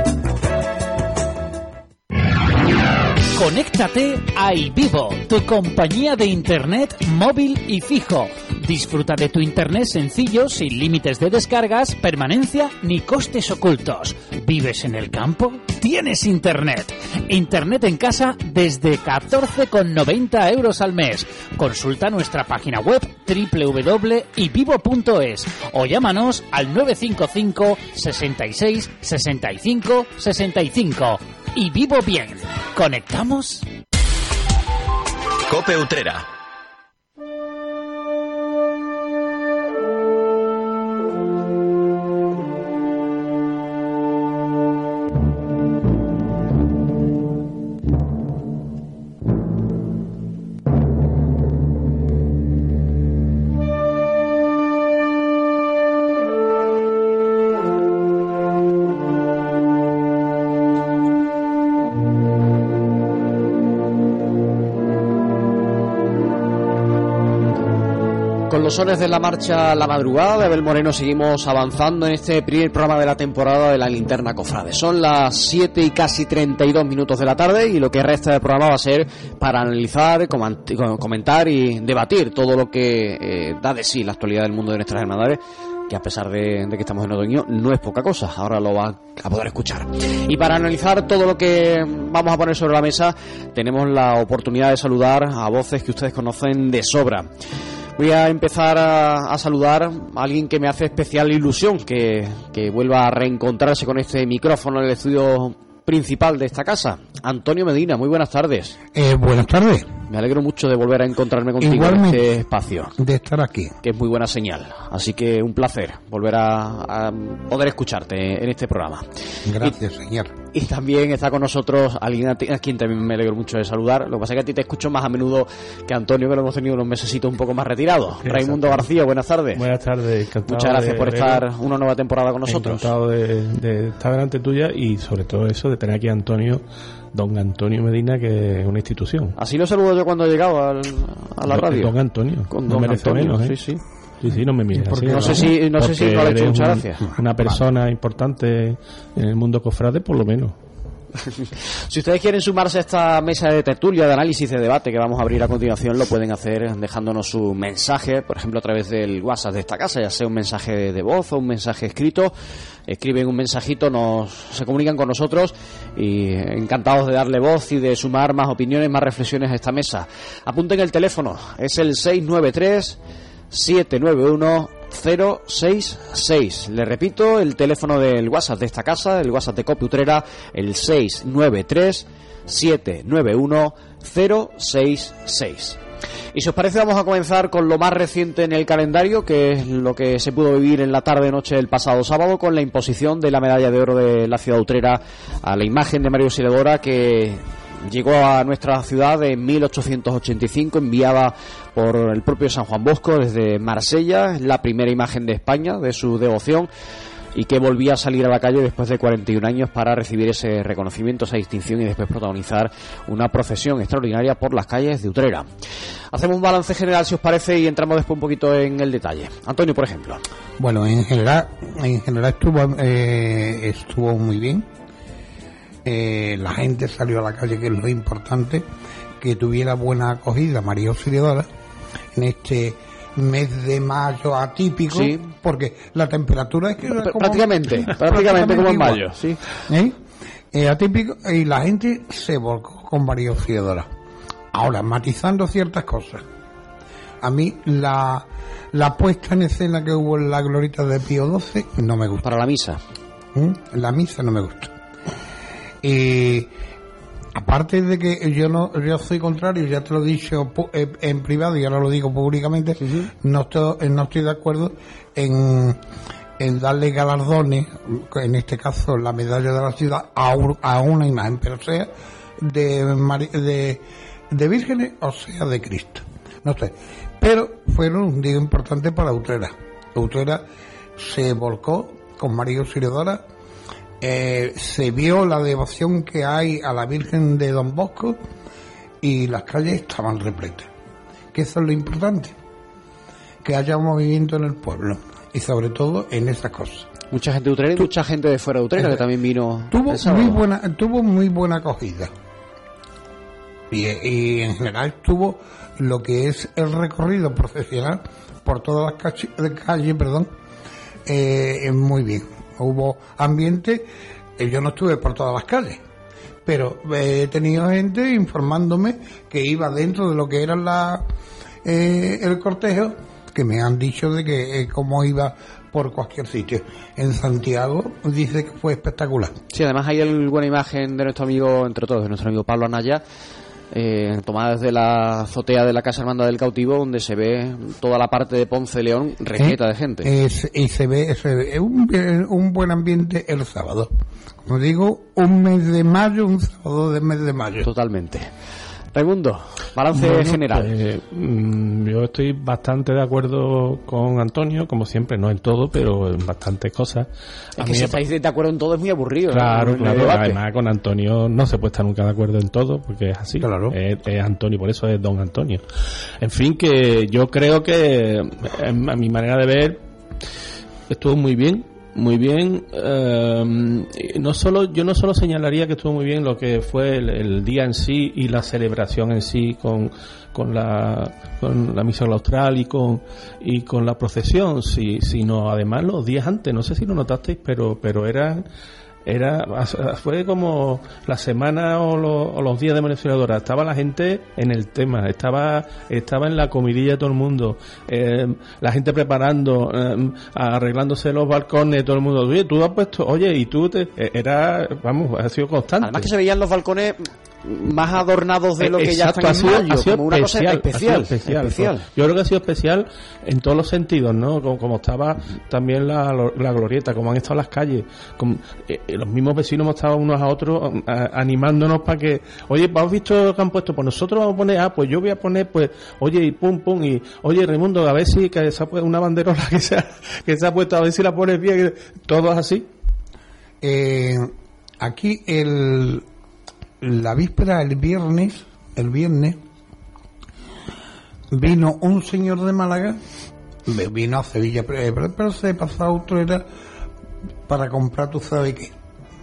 Conéctate a iVivo, tu compañía de internet móvil y fijo. Disfruta de tu internet sencillo, sin límites de descargas, permanencia ni costes ocultos. ¿Vives en el campo? Tienes internet. Internet en casa desde 14,90 euros al mes. Consulta nuestra página web www.ivivo.es o llámanos al 955 66 65 65 y vivo bien. ¿Conectamos? Cope Utrera. Los sones de la marcha La Madrugada de Abel Moreno seguimos avanzando en este primer programa de la temporada de la Linterna Cofrade. Son las 7 y casi 32 minutos de la tarde y lo que resta del programa va a ser para analizar, comentar y debatir todo lo que eh, da de sí la actualidad del mundo de nuestras hermandades que a pesar de, de, que estamos en otoño no es poca cosa, ahora lo va a poder escuchar. Y para analizar todo lo que vamos a poner sobre la mesa, tenemos la oportunidad de saludar a voces que ustedes conocen de sobra. Voy a empezar a, saludar a alguien que me hace especial ilusión que, que vuelva a reencontrarse con este micrófono en el estudio principal de esta casa. Antonio Medina, muy buenas tardes. Eh, buenas tardes. Me alegro mucho de volver a encontrarme contigo Igualmente, en este espacio. De estar aquí. Que es muy buena señal. Así que un placer volver a, a poder escucharte en este programa. Gracias, y, señor. Y también está con nosotros alguien a, ti, a, quien también me alegro mucho de saludar. Lo que pasa es que a ti te escucho más a menudo que a Antonio, que lo hemos tenido unos mesecitos un poco más retirados. Raimundo García, buenas tardes. Buenas tardes, encantado. Muchas gracias de, por estar una nueva temporada con nosotros. Encantado de, de estar delante tuya y sobre todo eso de tener aquí a Antonio don Antonio Medina, que es una institución. Así lo saludo yo cuando he llegado al, a la radio. Don Antonio. Con no don merece Antonio, menos, ¿eh? sí, sí. Sí, sí, no me mires así. No sé si, no sé si no le he hecho muchas un, gracias. Una persona vale. importante en el mundo cofrade, por lo menos. si ustedes quieren sumarse a esta mesa de tertulia, de análisis, de debate que vamos a abrir a continuación, lo pueden hacer dejándonos su mensaje, por ejemplo, a través del WhatsApp de esta casa, ya sea un mensaje de voz o un mensaje escrito. Escriben un mensajito, nos, se comunican con nosotros y encantados de darle voz y de sumar más opiniones, más reflexiones a esta mesa. Apunten el teléfono, es el 693 791 066. Le repito, el teléfono del WhatsApp de esta casa, el WhatsApp de Copiutrera, el 693 791 066. Y si os parece vamos a comenzar con lo más reciente en el calendario, que es lo que se pudo vivir en la tarde-noche del pasado sábado con la imposición de la medalla de oro de la ciudad utrera a la imagen de Mario Siledora que llegó a nuestra ciudad en 1885, enviada por el propio San Juan Bosco desde Marsella, la primera imagen de España de su devoción y que volvía a salir a la calle después de 41 años para recibir ese reconocimiento, esa distinción y después protagonizar una procesión extraordinaria por las calles de Utrera. Hacemos un balance general, si os parece, y entramos después un poquito en el detalle. Antonio, por ejemplo. Bueno, en general, en general estuvo, eh, estuvo muy bien. Eh, la gente salió a la calle, que es lo importante. que tuviera buena acogida María Auxiliadora en este mes de mayo atípico, Sí. porque la temperatura es que era Pr- como- prácticamente, prácticamente como en mayo, sí. ¿Eh? Eh, atípico y la gente se volcó con María Auxiliadora. Ahora, matizando ciertas cosas. A mí la, la puesta en escena que hubo en la glorita de Pío XII no me gusta. Para la misa. ¿Mm? La misa no me gusta. Y aparte de que yo no yo soy contrario, ya te lo he dicho eh, en privado y ahora lo digo públicamente, no estoy, eh, no estoy de acuerdo en, en darle galardones, en este caso la medalla de la ciudad, a, un- a una imagen, pero sea de, de, de vírgenes o sea de Cristo. No sé. Pero fueron un día importante para Utrera. Utrera se volcó con María Auxiliadora eh, se vio la devoción que hay a la Virgen de Don Bosco y las calles estaban repletas. Que eso es lo importante, que haya un movimiento en el pueblo y sobre todo en esas cosas. Mucha gente de Utrera y mucha gente de fuera de Utrera que también vino. Tuvo muy buena, tuvo muy buena acogida. Y, y en general tuvo lo que es el recorrido profesional por todas las calles, perdón, eh, muy bien. Hubo ambiente, eh, yo no estuve por todas las calles, pero eh, he tenido gente informándome que iba dentro de lo que era la, eh, el cortejo, que me han dicho de que eh, cómo iba por cualquier sitio. En Santiago dice que fue espectacular. Sí, además hay alguna imagen de nuestro amigo, entre todos, de nuestro amigo Pablo Anaya, eh, tomada desde la azotea de la Casa Hermandad del Cautivo, donde se ve toda la parte de Ponce de León repleta ¿Eh? de gente. Es- y se ve, se ve un, bien- un buen ambiente el sábado. Como digo, un mes de mayo, un sábado de mes de mayo. Totalmente. Raimundo, balance Bueno, general. pues, mm, yo estoy bastante de acuerdo con Antonio, como siempre, no en todo, pero en bastantes cosas. es A que mí si estáis de acuerdo en todo es muy aburrido. Claro, claro. Además, con Antonio no se puede estar nunca de acuerdo en todo, porque es así. Claro. Es, es Antonio, por eso es don Antonio. En fin, que yo creo que, em, a mi manera de ver, estuvo muy bien. Muy bien, eh, no solo, yo no solo señalaría que estuvo muy bien lo que fue el, día en sí y la celebración en sí con, con la, con la misa austral y con, y con la procesión, si, sino además los días antes, no sé si lo notasteis, pero, pero eran, era fue como la semana o, lo- o los días de Venezuela estaba la gente en el tema estaba estaba en la comidilla todo el mundo eh, la gente preparando eh, arreglándose los balcones todo el mundo oye tú has puesto oye y tú te, eh, era vamos ha sido constante Además que se veían los balcones más adornados de lo que ya están ha sido- en mayo, ha sido como una cosa ha sido especial. especial, especial. Yo creo que ha sido especial en todos los sentidos, ¿no? Como, como estaba también la, la glorieta, como han estado las calles, como, eh, eh, los mismos vecinos hemos estado unos a otros um, a- animándonos para que, oye, ¿has visto lo que han puesto? Pues nosotros vamos a poner, ah, pues yo voy a poner, pues, oye, y pum, pum, y, oye, Raimundo, a ver si que se ha puesto una banderola que se ha, que se ha puesto, a ver si la pones bien, todo es así. Eh, aquí el, la víspera, el viernes, el viernes, vino un señor de Málaga, vino a Sevilla, pero, pero- pero se pasó a Utrera para comprar, tú sabes qué.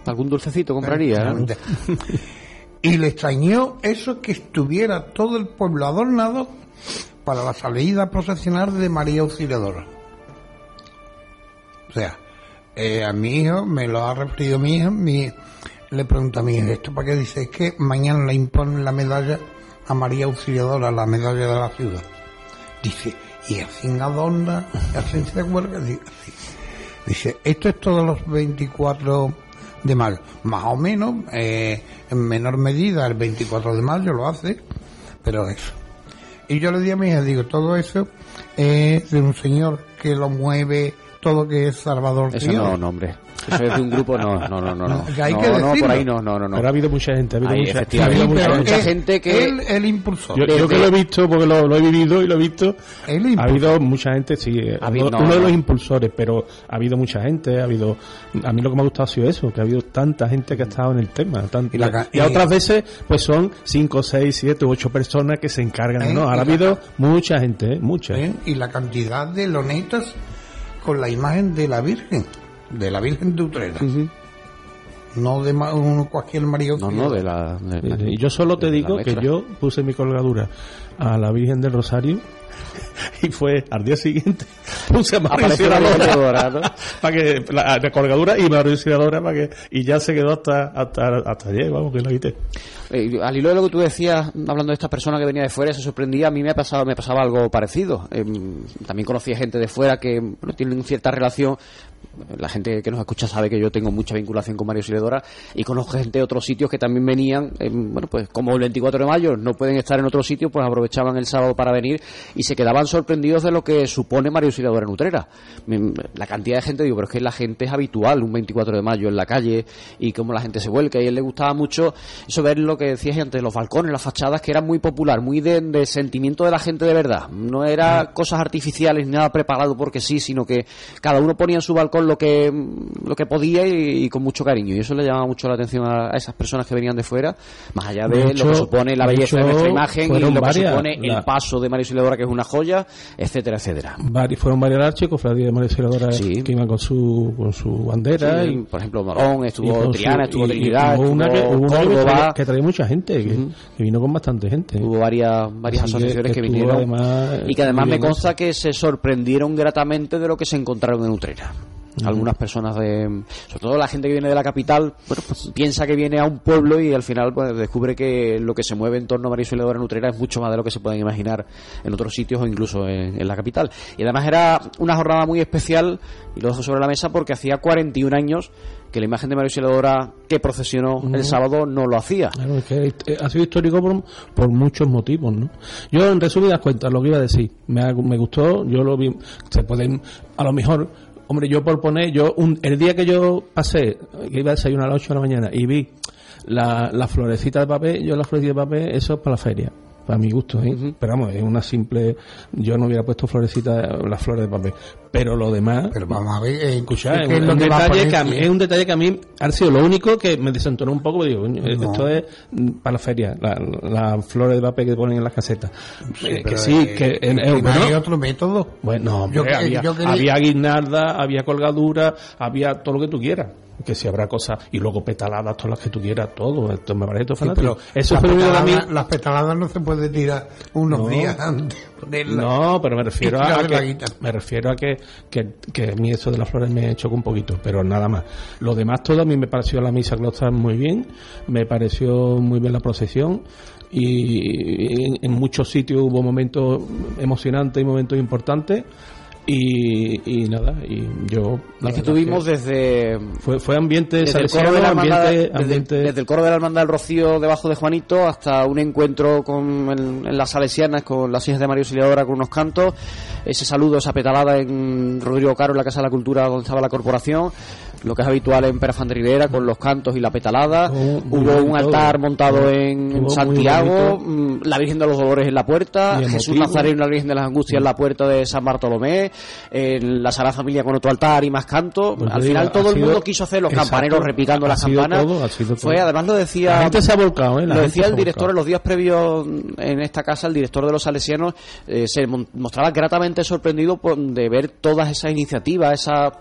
Algún dulcecito compraría. Y le extrañó eso que estuviera todo el pueblo adornado para la salida procesional de María Auxiliadora. O sea, eh, a mi hijo, me lo ha referido mi hija, mi, le pregunta a mi hija, ¿esto para qué? Dice, es que mañana le imponen la medalla a María Auxiliadora, la medalla de la ciudad. Dice, y así adorna, y así se. Dice, esto es todos los 24 de mayo. Más o menos, eh, en menor medida, el 24 de mayo lo hace, pero eso. Y yo le di a mi hija, digo, todo eso es de un señor que lo mueve todo que es Salvador Eso no, no, hombre. Eso es de un grupo, no, no, no, no. No, Que hay no, que no, por ahí no, no, no. no. Pero ha habido mucha gente, ha habido Ahí, mucha, ha habido mucha mucha gente. gente que- Él, el impulsor. Yo, yo que lo he visto, porque lo, lo he vivido y lo he visto, ha habido mucha gente, sí, eh, Ha habido- uno, no, uno de no. los impulsores, pero ha habido mucha gente, ha habido, a mí lo que me ha gustado ha sido eso, que ha habido tanta gente que ha estado en el tema, tanta- Y la y, y- otras veces, pues son 5, 6, 7, 8 personas que se encargan, ¿Eh? no, ahora ha habido mucha gente, ¿eh? mucha. ¿eh? Y la cantidad de lonetas con la imagen de la Virgen, de la Virgen de Utrera. no de ma- un- cualquier marido. No, no, de la... de Y yo solo te digo que yo puse mi colgadura a la Virgen del Rosario y fue al día siguiente puse a ¿no? para que la, la colgadura y Mario Auxiliadora para que y ya se quedó hasta hasta hasta ayer vamos que la quité Eh, al hilo de lo que tú decías, hablando de esta persona que venía de fuera, se sorprendía, a mí me, ha pasado, me pasaba algo parecido. Eh, también conocía gente de fuera que bueno, tienen cierta relación. La gente que nos escucha sabe que yo tengo mucha vinculación con Mario Siledora y conozco gente de otros sitios que también venían, eh, bueno, pues como el 24 de mayo no pueden estar en otro sitio, pues aprovechaban el sábado para venir y se quedaban sorprendidos de lo que supone Mario Siledora en Utrera. Mm, La cantidad de gente, digo, pero es que la gente es habitual un 24 de mayo en la calle y cómo la gente se vuelca y a él le gustaba mucho eso ver lo que decías antes, los balcones, las fachadas, que era muy popular, muy de, de sentimiento de la gente de verdad. No era cosas artificiales ni nada preparado porque sí, sino que cada uno ponía en su balcón lo que, lo que podía y, y con mucho cariño. Y eso le llamaba mucho la atención a, a esas personas que venían de fuera, más allá de, De lo que supone la belleza de hecho, nuestra imagen y lo que supone la- el paso de Mario Siledora, que es una joya, etcétera, etcétera. Vari- fueron varias arches cofradías de Mario Auxiliadora Sí. que iban con su con su bandera Sí, y, por ejemplo, Morón, estuvo con Triana, estuvo Trinidad, hubo una que, hubo una que traía mucha gente que, que vino con bastante gente Hubo varias, varias Así asociaciones que, vinieron además, y que además me consta que se sorprendieron gratamente de lo que se encontraron en Utrera. Algunas personas de, sobre todo la gente que viene de la capital, bueno, pues piensa que viene a un pueblo y al final pues, descubre que lo que se mueve en torno a María Auxiliadora en Utrera es mucho más de lo que se pueden imaginar en otros sitios o incluso en, en la capital. Y además era una jornada muy especial y lo dejo sobre la mesa porque hacía 41 años que la imagen de María Auxiliadora que procesionó el sábado no lo hacía. Claro, es que ha sido histórico por, por muchos motivos, ¿no? Yo, en resumidas cuentas, lo que iba a decir, me, me gustó, yo lo vi, se pueden, a lo mejor, hombre, yo por poner, yo, un, el día que yo pasé, que iba a desayunar a las 8 de la mañana y vi la, la florecita de papel, yo la florecita de papel, eso es para la feria. Para mi gusto, ¿eh? Pero vamos, es una simple. Yo no hubiera puesto florecita, las flores de papel. Pero lo demás. Pero vamos a ver, eh, Escucha, ¿qué es, es un, a detalle que a mí, es un detalle que a mí ha sido lo único que me desentonó un poco. Digo, No. esto es mm, para la feria, las la flores de papel que ponen en las casetas. Eh, que sí, que en, bueno, hay otro método. bueno, hombre, Yo que- había, yo quería- había guirnalda, había colgadura, había todo lo que tú quieras. Que si habrá cosas, y luego petaladas, todas las que tú quieras, todo. Esto me parece todo Sí, fanático. pero Eso las fue a mí. Las petaladas no se puede tirar unos No. días antes. de ponerla. No, pero me refiero a la que, me refiero a que, que, que a mí eso de las flores me chocó un poquito, pero nada más. Lo demás todo a mí me pareció la misa claustral muy bien, me pareció muy bien la procesión y en, en muchos sitios hubo momentos emocionantes y momentos importantes y, y nada, y yo... la Es que desde fue, fue ambiente desde el coro de la hermandad, ambiente, desde- ambiente- desde el coro de la hermandad del Rocío debajo de Juanito hasta un encuentro con en las salesianas con las hijas de Mario Auxiliadora con unos cantos. Ese saludo esa petalada en Rodrigo Caro en la Casa de la Cultura donde estaba la corporación lo que es habitual en Perafán de Rivera con los cantos y la petalada. Oh, hubo un altar montado en Santiago mm, la Virgen de los Dolores en la puerta Jesús. Nazareno y la Virgen de las Angustias en la puerta de San Bartolomé en la Sagrada Familia con otro altar y más cantos Pues al final digo, todo el sido- mundo quiso hacer los Exacto. campaneros repicando Ha las campanas. todo, fue además lo decía La gente se ha volcado, ¿eh? La lo decía el director en los días previos en esta casa, el director de los salesianos eh, se mostraba gratamente sorprendido por- de ver todas esas iniciativas, esas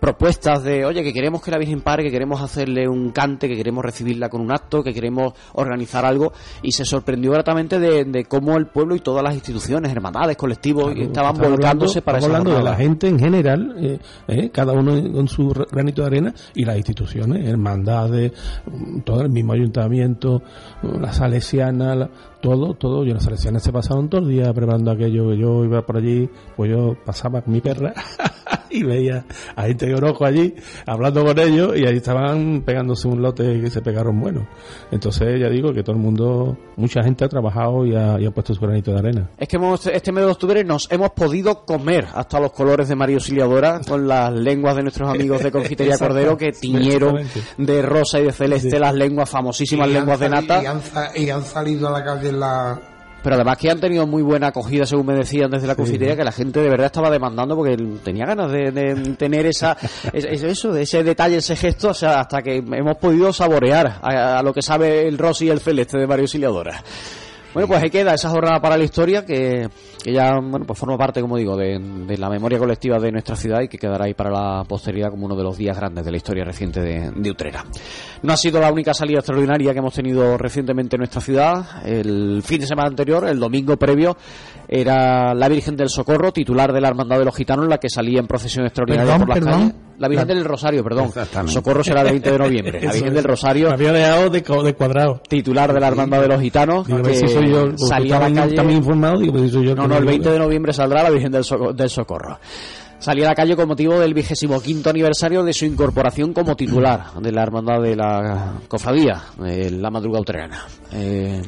propuestas de, oye, que queremos que la Virgen pare, que queremos hacerle un cante, que queremos recibirla con un acto, que queremos organizar algo, y se sorprendió gratamente de, de cómo el pueblo y todas las instituciones, hermandades, colectivos, Claro, estaban volcándose hablando- para esa estamos hablando de la gente en general, eh, eh, cada uno con su granito de arena y las instituciones, hermandades, mm, todo el mismo ayuntamiento, mm, la salesiana, la- todo, todo. Yo las salesianas se pasaron todo el día preparando aquello. Yo iba por allí, pues yo pasaba con mi perra y veía a gente que allí hablando con ellos y ahí estaban pegándose un lote que se pegaron buenos. Entonces ya digo que todo el mundo, mucha gente ha trabajado y ha, y ha puesto su granito de arena. Es que hemos- este mes de octubre nos hemos podido comer hasta los colores de María Auxiliadora con las lenguas de nuestros amigos de Confitería. Cordero que tiñeron de rosa y de celeste Sí. las lenguas, famosísimas Y lenguas de nata. Y han, y han salido a la calle la... Pero además que han tenido muy buena acogida, según me decían desde la confitería, que la gente de verdad estaba demandando porque tenía ganas de, de tener esa, es- es- eso, de ese detalle, ese gesto, o sea, hasta que hemos podido saborear a, a lo que sabe el Rosy y el Celeste de Mario Auxiliadora. Bueno, pues ahí queda esa jornada para la historia que, que ya bueno, pues forma parte, como digo, de, de la memoria colectiva de nuestra ciudad y que quedará ahí para la posteridad como uno de los días grandes de la historia reciente de, de Utrera. No ha sido la única salida extraordinaria que hemos tenido recientemente en nuestra ciudad. El fin de semana anterior, el domingo previo, era la Virgen del Socorro, titular de la Hermandad de los Gitanos, la que salía en procesión extraordinaria Perdón, por las perdón. calles. La Virgen La- del Rosario, perdón. Socorro será el 20 de noviembre. La Virgen es. del Rosario, había dejado de, cuadrado. titular de la Hermandad de los Gitanos, Digo, a ver que si soy yo. porque salía a la calle. también informado. Digo, si soy yo el No, no, el digo, 20 de noviembre saldrá la Virgen del, Soco- del Socorro. Salía a la calle con motivo del vigésimo quinto aniversario de su incorporación como titular de la hermandad de la cofradía, de la madrugada utrerana. Eh,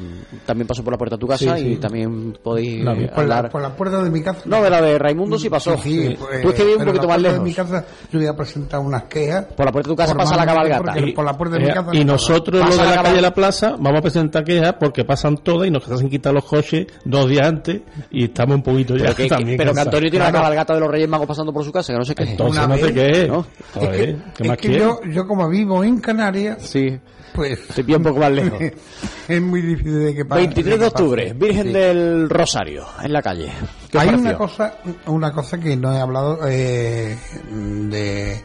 también pasó por la puerta de tu casa Sí, sí. y también podéis La- eh, Por la, hablar. por la puerta de mi casa. No, de la de Raimundo sí pasó. Sí, Sí. pues, Tú es que vives un poquito la más puerta lejos. de mi casa yo voy a presentar unas quejas. Por la puerta de tu casa pasa la cabalgata. porque por la puerta de mi Eh, casa y no nosotros, los de la la calle de la plaza, vamos a presentar quejas porque pasan todas y nos hacen quitar los coches dos días antes y estamos un poquito ya Pero que, también pero que. Antonio tiene Claro. la cabalgata de los Reyes Magos pasando por su casa, que no sé qué. Entonces Una no. ¿no? Joder, Es que, ¿qué es más que yo, yo como vivo en Canarias, Sí, pues te pilla un poco más lejos. es muy difícil de que pase. 23 de octubre, Virgen Sí. del Rosario, en la calle. ¿Qué os Hay una cosa, una cosa que no he hablado eh, de,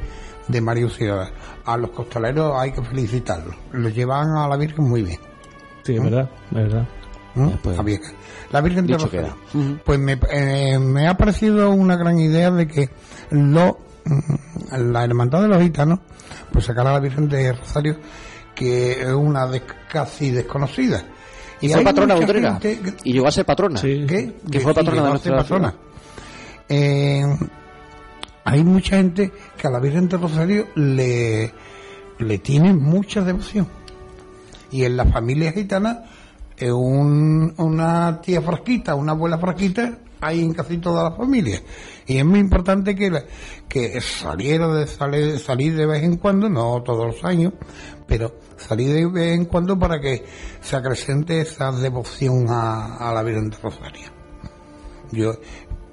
de Mario Ciudad. A los costaleros hay que felicitarlos. Los llevan a la Virgen muy bien. Sí, es verdad, es verdad. Pues, La Virgen. La Virgen de. Ujú. Pues me, eh, me ha parecido una gran idea de que lo, mm, la hermandad de los gitanos, pues sacar a la Virgen de Rosario, que es una casi desconocida. Y fue hay patrona Utrera. que- Y llegó a ser patrona. Sí. ¿Qué? Que fue patrona de nuestra patrona. Eh, hay mucha gente que a la Virgen de Rosario le, le tiene mucha devoción. Y en la familia gitana, eh, un- una tía frasquita, una abuela frasquita, hay en casi toda la familia. Y es muy importante que, que saliera de salir, salir de vez en cuando, no todos los años, pero salir de vez en cuando para que se acrecente esa devoción a, a la Virgen de Rosario. Yo,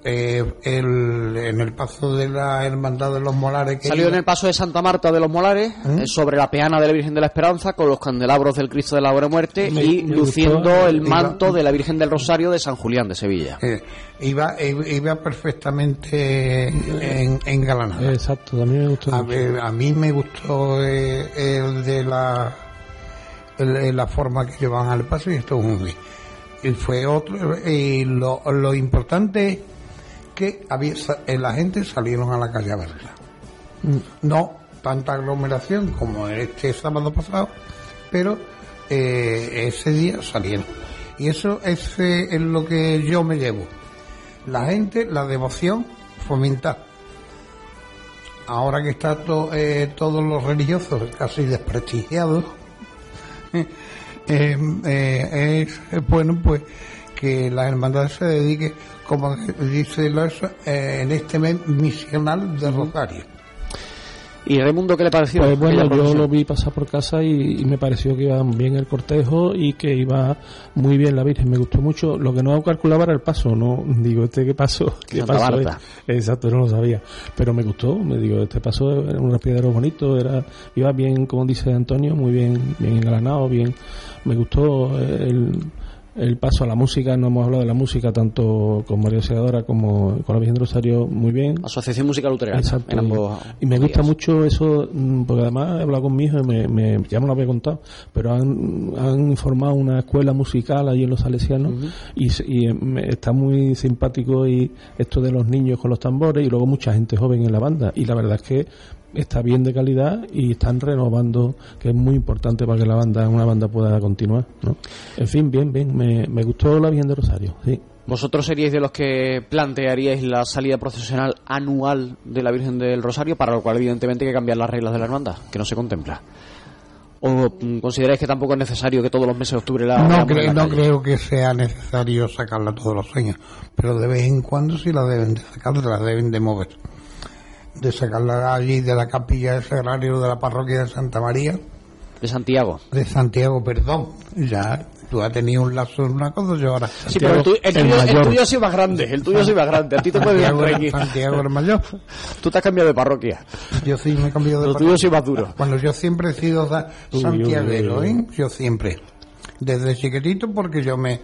eh, el, en el paso de la Hermandad de los Molares que Salió iba- en el paso de Santa Marta de los Molares, ¿Mm? eh, sobre la peana de la Virgen de la Esperanza, con los candelabros del Cristo de la Buena Muerte Me- y me luciendo gustó. el Iba- manto de la Virgen del Rosario de San Julián de Sevilla. eh, iba, iba, iba perfectamente en, engalanada. Exacto, también me gustó. A, ver, a mí me gustó eh, el de la el- la forma que llevan al paso y esto muy bien. Y fue otro y lo, lo importante es que había eh, la gente salieron a la calle a verla. Mm. No tanta aglomeración como este sábado pasado, pero eh, ese día salieron. Y eso es, eh, es lo que yo me llevo. La gente, la devoción, fomentar. Ahora que está to- eh, todos los religiosos casi desprestigiados, eh, es bueno pues que la hermandad se dedique, como dice los, eh, en este mes misional de Rosario. ¿Y Raimundo qué le pareció? Pues bueno, yo lo vi pasar por casa y, y me pareció que iba bien el cortejo y que iba muy bien la Virgen. Me gustó mucho. Lo que no calculaba era el paso, no digo este qué paso, qué Santa paso? Exacto, no lo sabía. Pero me gustó. Me digo este paso era un respiro bonito, era iba bien, como dice Antonio, muy bien, bien engalanado, bien. Me gustó el el paso a la música, no hemos hablado de la música tanto con María Segadora como con la Virgen de Rosario, muy bien. Asociación Musical Luterana. Exacto. en ambos y me gusta días. mucho eso, mm, porque además he hablado con mi hijo y me, me- ya me lo había contado, pero han, han formado una escuela musical allí en los Salesianos y, eh, me- está muy simpático y esto de los niños con los tambores y luego mucha gente joven en la banda. Y la verdad es que está bien de calidad y están renovando, que es muy importante para que la banda, una banda pueda continuar. ¿no? En fin, bien, bien, me, me gustó la Virgen de Rosario, sí. ¿Vosotros seríais de los que plantearíais la salida procesional anual de la Virgen del Rosario, para lo cual evidentemente hay que cambiar las reglas de la hermandad, que no se contempla? ¿O consideráis que tampoco es necesario que todos los meses de octubre la No, veamos en cre- la no creo que sea necesario sacarla todos los años, pero de vez en cuando sí la deben de sacar, la deben de mover. De sacarla allí de la capilla del sagrario de la parroquia de Santa María, De Santiago. de Santiago, perdón. Ya, tú has tenido un lazo en una cosa, yo ahora. Sí, pero el, tu- el el tuyo, el tuyo ha sido más grande, el tuyo ha sido más grande. A ti te puede Santiago, ir Santiago el mayor. Tú te has cambiado de parroquia. Yo sí me he cambiado de Lo tuyo sí más duro. Bueno, yo siempre he sido da- Uy, santiaguero, uy, uy, ¿eh? Yo siempre. Desde chiquitito porque yo me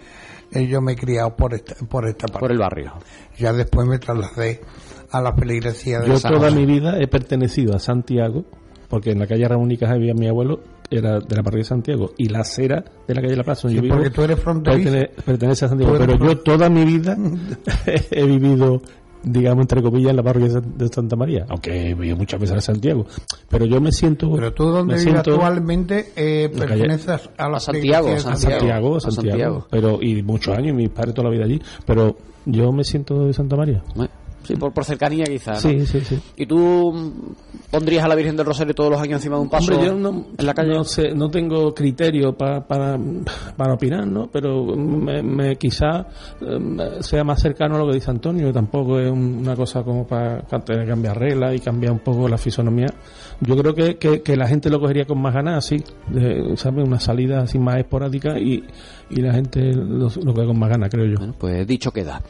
eh, yo me he criado por esta, por esta parte. Por el barrio. Ya después me trasladé a la feligresía de Yo San toda José. mi vida he pertenecido a Santiago, porque en la calle Ramón y Cajal vivía mi abuelo, era de la parroquia de Santiago, y la acera de la calle de La Plaza, donde Sí, yo vivo, porque tú eres fronterizo. pertene- pertenece a Santiago. Pero yo toda mi vida he vivido, digamos, entre comillas, en la parroquia de San- de Santa María, aunque he vivido muchas veces a Santiago. Pero yo me siento... Pero tú donde vives siento- actualmente eh, perteneces a la A Santiago, de a San Santiago, a A Santiago, Santiago. pero y muchos años, mis padres toda la vida allí, pero yo me siento de Santa María. Eh, Sí, por, por cercanía quizás. Sí, sí, sí. ¿Y tú pondrías a la Virgen del Rosario todos los años encima de un paso Hombre, yo no, en la calle? no sé, no tengo criterio pa- para, para opinar, ¿no? Pero me, me- quizá eh, sea más cercano a lo que dice Antonio, que tampoco es un- una cosa como para ca- cambiar reglas y cambiar un poco la fisonomía. Yo creo que, que, que la gente lo cogería con más ganas, así, de, ¿sabes? Una salida así más esporádica y, y la gente lo, lo coge con más ganas, creo yo. Bueno, pues dicho queda.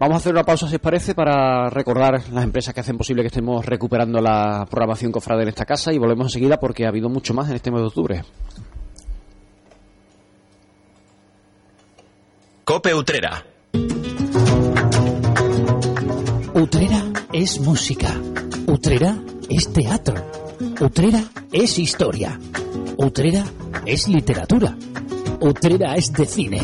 Vamos a hacer una pausa, si os parece, para recordar las empresas que hacen posible que estemos recuperando la programación cofrade en esta casa y volvemos enseguida porque ha habido mucho más en este mes de octubre. Cope Utrera. Utrera es música. Utrera es teatro. Utrera es historia. Utrera es literatura. Utrera es de cine.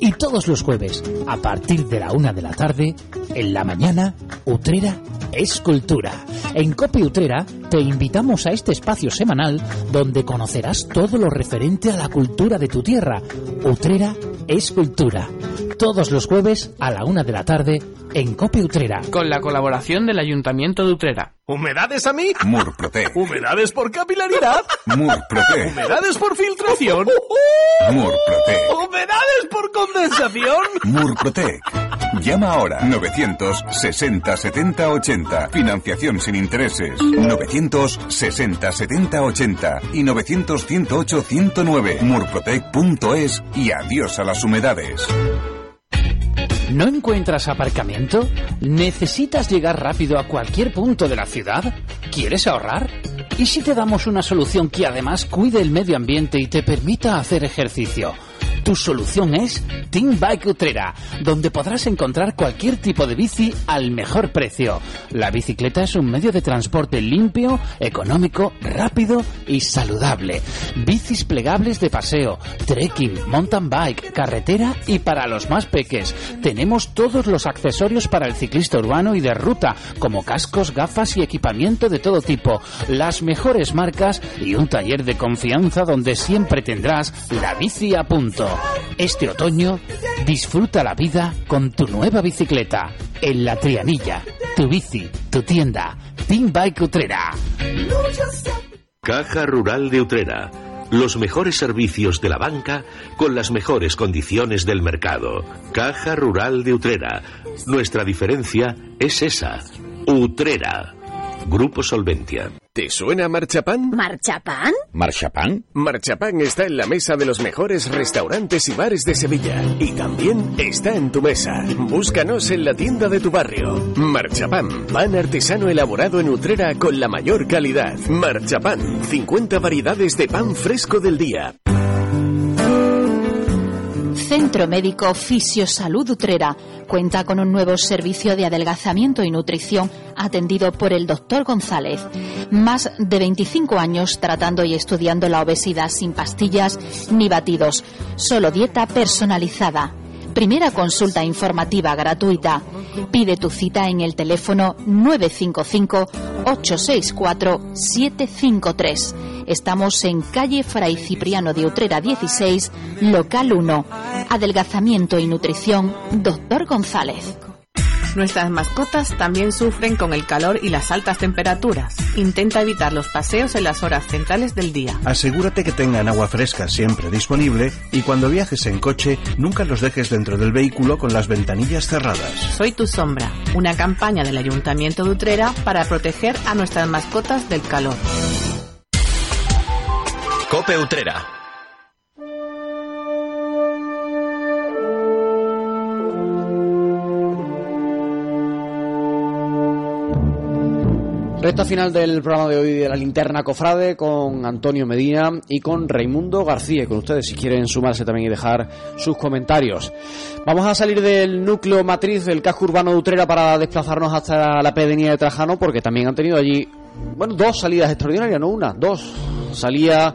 Y todos los jueves, a partir de la una de la tarde, en la mañana, Utrera es cultura. En Cope Utrera te invitamos a este espacio semanal donde conocerás todo lo referente a la cultura de tu tierra. Utrera es cultura. Todos los jueves a la una de la tarde en Cope Utrera. Con la colaboración del Ayuntamiento de Utrera. ¿Humedades a mí? Murprotec. ¿Humedades por capilaridad? Murprotec. ¿Humedades por filtración? Murprotec. ¿Humedades por condensación? Murprotec. Llama ahora 960 70 80. Financiación sin intereses. 960 70 80 y 900 108 109. Murprotec.es y adiós a humedades. ¿No encuentras aparcamiento? ¿Necesitas llegar rápido a cualquier punto de la ciudad? ¿Quieres ahorrar? ¿Y si te damos una solución que además cuide el medio ambiente y te permita hacer ejercicio? Tu solución es Team Bike Utrera, donde podrás encontrar cualquier tipo de bici al mejor precio. La bicicleta es un medio de transporte limpio, económico, rápido y saludable. Bicis plegables de paseo, trekking, mountain bike, carretera y para los más peques. Tenemos todos los accesorios para el ciclista urbano y de ruta, como cascos, gafas y equipamiento de todo tipo. Las mejores marcas y un taller de confianza donde siempre tendrás la bici a punto. Este otoño, disfruta la vida con tu nueva bicicleta. En la Trianilla, tu bici, tu tienda, Team Bike Utrera. Caja Rural de Utrera. Los mejores servicios de la banca con las mejores condiciones del mercado. Caja Rural de Utrera. Nuestra diferencia es esa. Utrera. Grupo Solventia. ¿Te suena Marchapán? ¿Marchapán? ¿Marchapán? Marchapán está en la mesa de los mejores restaurantes y bares de Sevilla. Y también está en tu mesa. Búscanos en la tienda de tu barrio. Marchapán, pan artesano elaborado en Utrera con la mayor calidad. Marchapán, 50 variedades de pan fresco del día. Centro Médico Fisiosalud Utrera cuenta con un nuevo servicio de adelgazamiento y nutrición atendido por el doctor González. Más de 25 años tratando y estudiando la obesidad sin pastillas ni batidos, solo dieta personalizada. Primera consulta informativa gratuita. Pide tu cita en el teléfono 955-864-753. Estamos en calle Fray Cipriano de Utrera 16, local 1. Adelgazamiento y nutrición, doctor González. Nuestras mascotas también sufren con el calor y las altas temperaturas. Intenta evitar los paseos en las horas centrales del día. Asegúrate que tengan agua fresca siempre disponible y cuando viajes en coche nunca los dejes dentro del vehículo con las ventanillas cerradas. Soy tu sombra, una campaña del Ayuntamiento de Utrera para proteger a nuestras mascotas del calor. Cope Utrera. Recta final del programa de hoy de la linterna cofrade con Antonio Medina y con Raimundo García, con ustedes si quieren sumarse también y dejar sus comentarios. Vamos a salir del núcleo matriz del casco urbano de Utrera para desplazarnos hasta la pedanía de Trajano porque también han tenido allí, bueno, dos salidas extraordinarias, no una, dos. Salía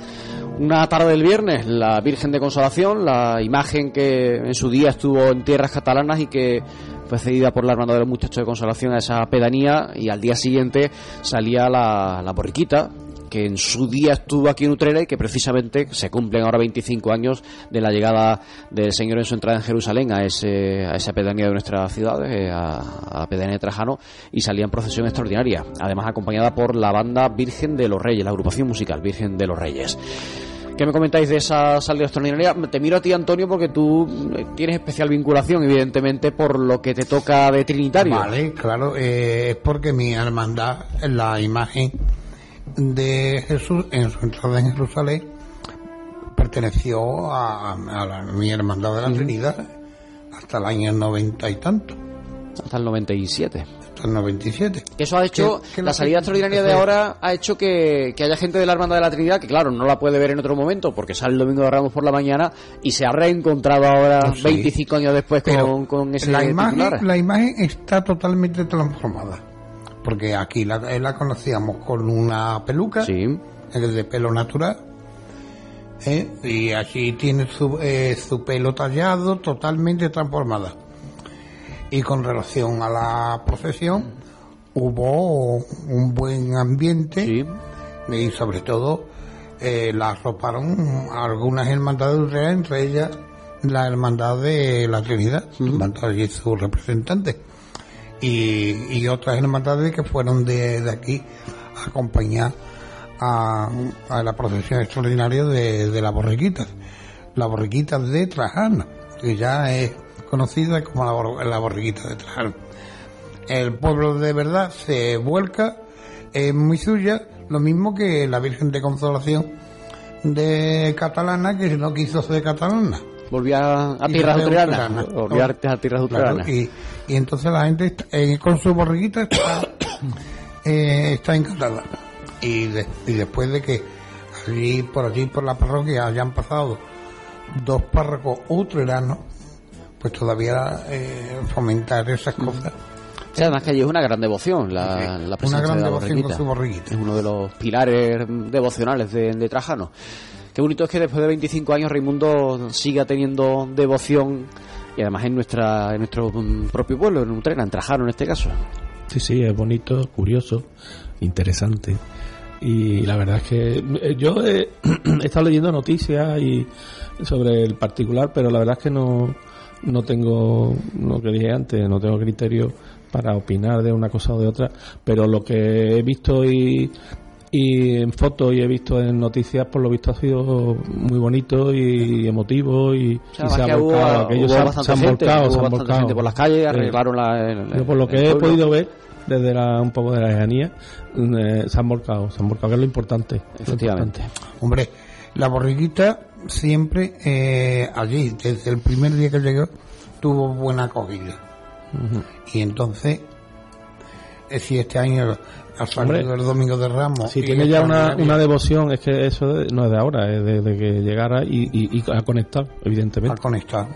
una tarde del viernes la Virgen de Consolación, la imagen que en su día estuvo en tierras catalanas y que fue cedida por la hermandad de los muchachos de consolación a esa pedanía y al día siguiente salía la, la borriquita que en su día estuvo aquí en Utrera y que precisamente se cumplen ahora 25 años de la llegada del Señor en su entrada en Jerusalén a, ese, a esa pedanía de nuestra ciudad, eh, a, a, la pedanía de Trajano, y salía en procesión extraordinaria, además acompañada por la banda Virgen de los Reyes, la agrupación musical Virgen de los Reyes. ¿Qué me comentáis de esa salida extraordinaria? Te miro a ti, Antonio, porque tú eh, tienes especial vinculación, evidentemente, por lo que te toca de Trinitario. Vale, claro, eh, es porque mi hermandad, la imagen de Jesús en su entrada en Jerusalén, perteneció a, a la, mi hermandad de la Trinidad hasta el año noventa y tanto. Hasta el 97. Hasta el 97. Eso ha hecho, que la salida extraordinaria de ahora ha hecho que, que haya gente de la Hermandad de la Trinidad que, claro, no la puede ver en otro momento porque sale el domingo de Ramos por la mañana y se ha reencontrado ahora, Sí. 25 años después, con, con ese la imagen, titular. la imagen está totalmente transformada. Porque aquí la, eh, la conocíamos con una peluca, eh, de pelo natural, ¿eh? y aquí tiene su, eh, su pelo tallado, totalmente transformada. Y con relación a la procesión, hubo un buen ambiente y sobre todo eh, la arroparon algunas hermandades entre ellas la hermandad de la Trinidad, mandó allí su representante, y, y otras hermandades que fueron de, de aquí a acompañar a, a la procesión extraordinaria de, de la borriquita, la borriquita de Trajana, que ya es conocida como la, bor- la borriquita de Trajana. El pueblo de verdad se vuelca, muy suya, lo mismo que la Virgen de Consolación de Catalana, que no quiso ser catalana. Volvió a, tierras utrerana. Volvió a, tierras Claro, utreranas. y, y entonces la gente está- eh, con su borriguita está, eh, está encantada. Y, de- y después de que allí, por allí, por la parroquia, hayan pasado dos párrocos utreranos, pues todavía eh, fomentar esas cosas. Sí, además que allí es una gran devoción la, la presencia gran de la devoción con su borriquita. Es uno de los pilares devocionales de, de Trajano. Qué bonito es que después de 25 años Raimundo siga teniendo devoción y además en nuestra en nuestro mm, propio pueblo, en Utrera, en Trajano en este caso. Sí, sí, es bonito, curioso, interesante. Y la verdad es que eh, yo he, he estado leyendo noticias y sobre el particular, pero la verdad es que no, no tengo lo que dije antes, no tengo criterio para opinar de una cosa o de otra, pero lo que he visto y, y en fotos y he visto en noticias, por lo visto ha sido muy bonito y emotivo y, se ha volcado, aquello hubo se han gente, volcado, se han volcado. gente por las calles, arreglaron la- el- yo por lo que he pueblo. podido ver desde la, un poco de la lejanía, eh, se han volcado, se han volcado, que es lo importante. lo Efectivamente. Hombre, la borriguita siempre eh, allí, desde el primer día que llegó, tuvo buena acogida. Y entonces, eh, si este año ha salido Hombre, el domingo de Ramos. Si tiene ya una, una devoción, es que eso de- no es de ahora, es de, de que llegara y, y, y ha conectado, evidentemente. Ha conectado.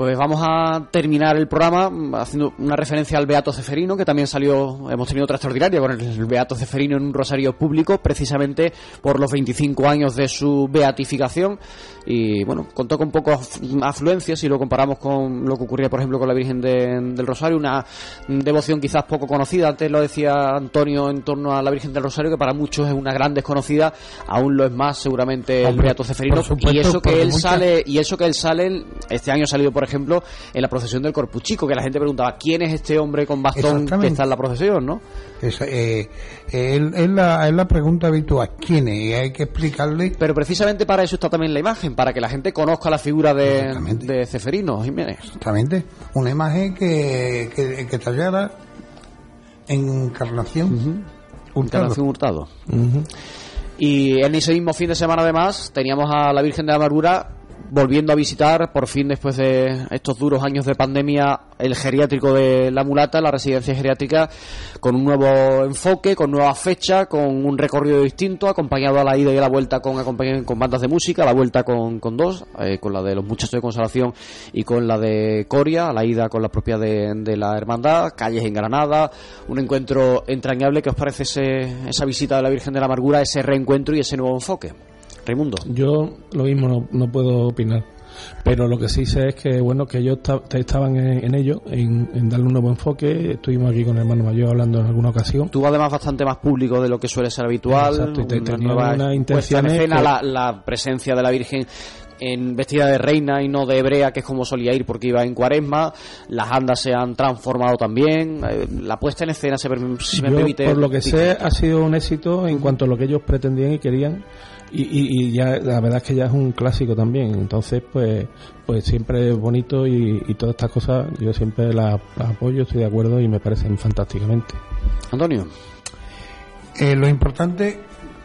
Pues vamos a terminar el programa haciendo una referencia al Beato Ceferino, que también salió, hemos tenido otra extraordinaria con el Beato Ceferino en un rosario público, precisamente por los 25 años de su beatificación. Y bueno, contó con pocos afluencias si lo comparamos con lo que ocurría, por ejemplo, con la Virgen de- del Rosario, una devoción quizás poco conocida. Antes lo decía Antonio en torno a la Virgen del Rosario, que para muchos es una gran desconocida, aún lo es más seguramente el Beato Ceferino. supuesto, y eso que él muchas- sale y eso que él sale este año ha salido por ejemplo en la procesión del Corpuchico que la gente preguntaba quién es este hombre con bastón que está en la procesión no Es, eh, es, es la, es la pregunta habitual. ¿Quién es? Y hay que explicarle. pero precisamente para eso está también la imagen para que la gente conozca la figura de, de Ceferino Jiménez Exactamente. Una imagen que, que, que tallara en encarnación. Hurtado. Encarnación Hurtado y en ese mismo fin de semana además teníamos a la Virgen de la Amargura volviendo a visitar, por fin después de estos duros años de pandemia, el geriátrico de La Mulata, la residencia geriátrica, con un nuevo enfoque, con nueva fecha, con un recorrido distinto, acompañado a la ida y a la vuelta con, con bandas de música, a la vuelta con, con dos, eh, con la de los muchachos de consolación y con la de Coria, a la ida con la propia de, la hermandad, calles en Granada, un encuentro entrañable. ¿Qué os parece ese, esa visita de la Virgen de la Amargura, ese reencuentro y ese nuevo enfoque? Raimundo. Yo lo mismo no, no puedo opinar. Pero lo que sí sé es que bueno que ellos estaban en, ello, en, darle un nuevo enfoque. Estuvimos aquí con el hermano mayor hablando en alguna ocasión. Tuvo además bastante más público de lo que suele ser habitual. Exacto, y tenía una intención en escena, la, la, presencia de la Virgen en vestida de reina y no de hebrea, que es como solía ir porque iba en cuaresma. Las andas se han transformado también. Eh, la puesta en escena, se, si me permite. Por lo que sé, ha sido un éxito en cuanto a lo que ellos pretendían y querían y, ya la verdad es que ya es un clásico también. Entonces pues pues siempre es bonito y, todas estas cosas yo siempre las, apoyo estoy de acuerdo y me parecen fantásticamente. Antonio. Eh, lo importante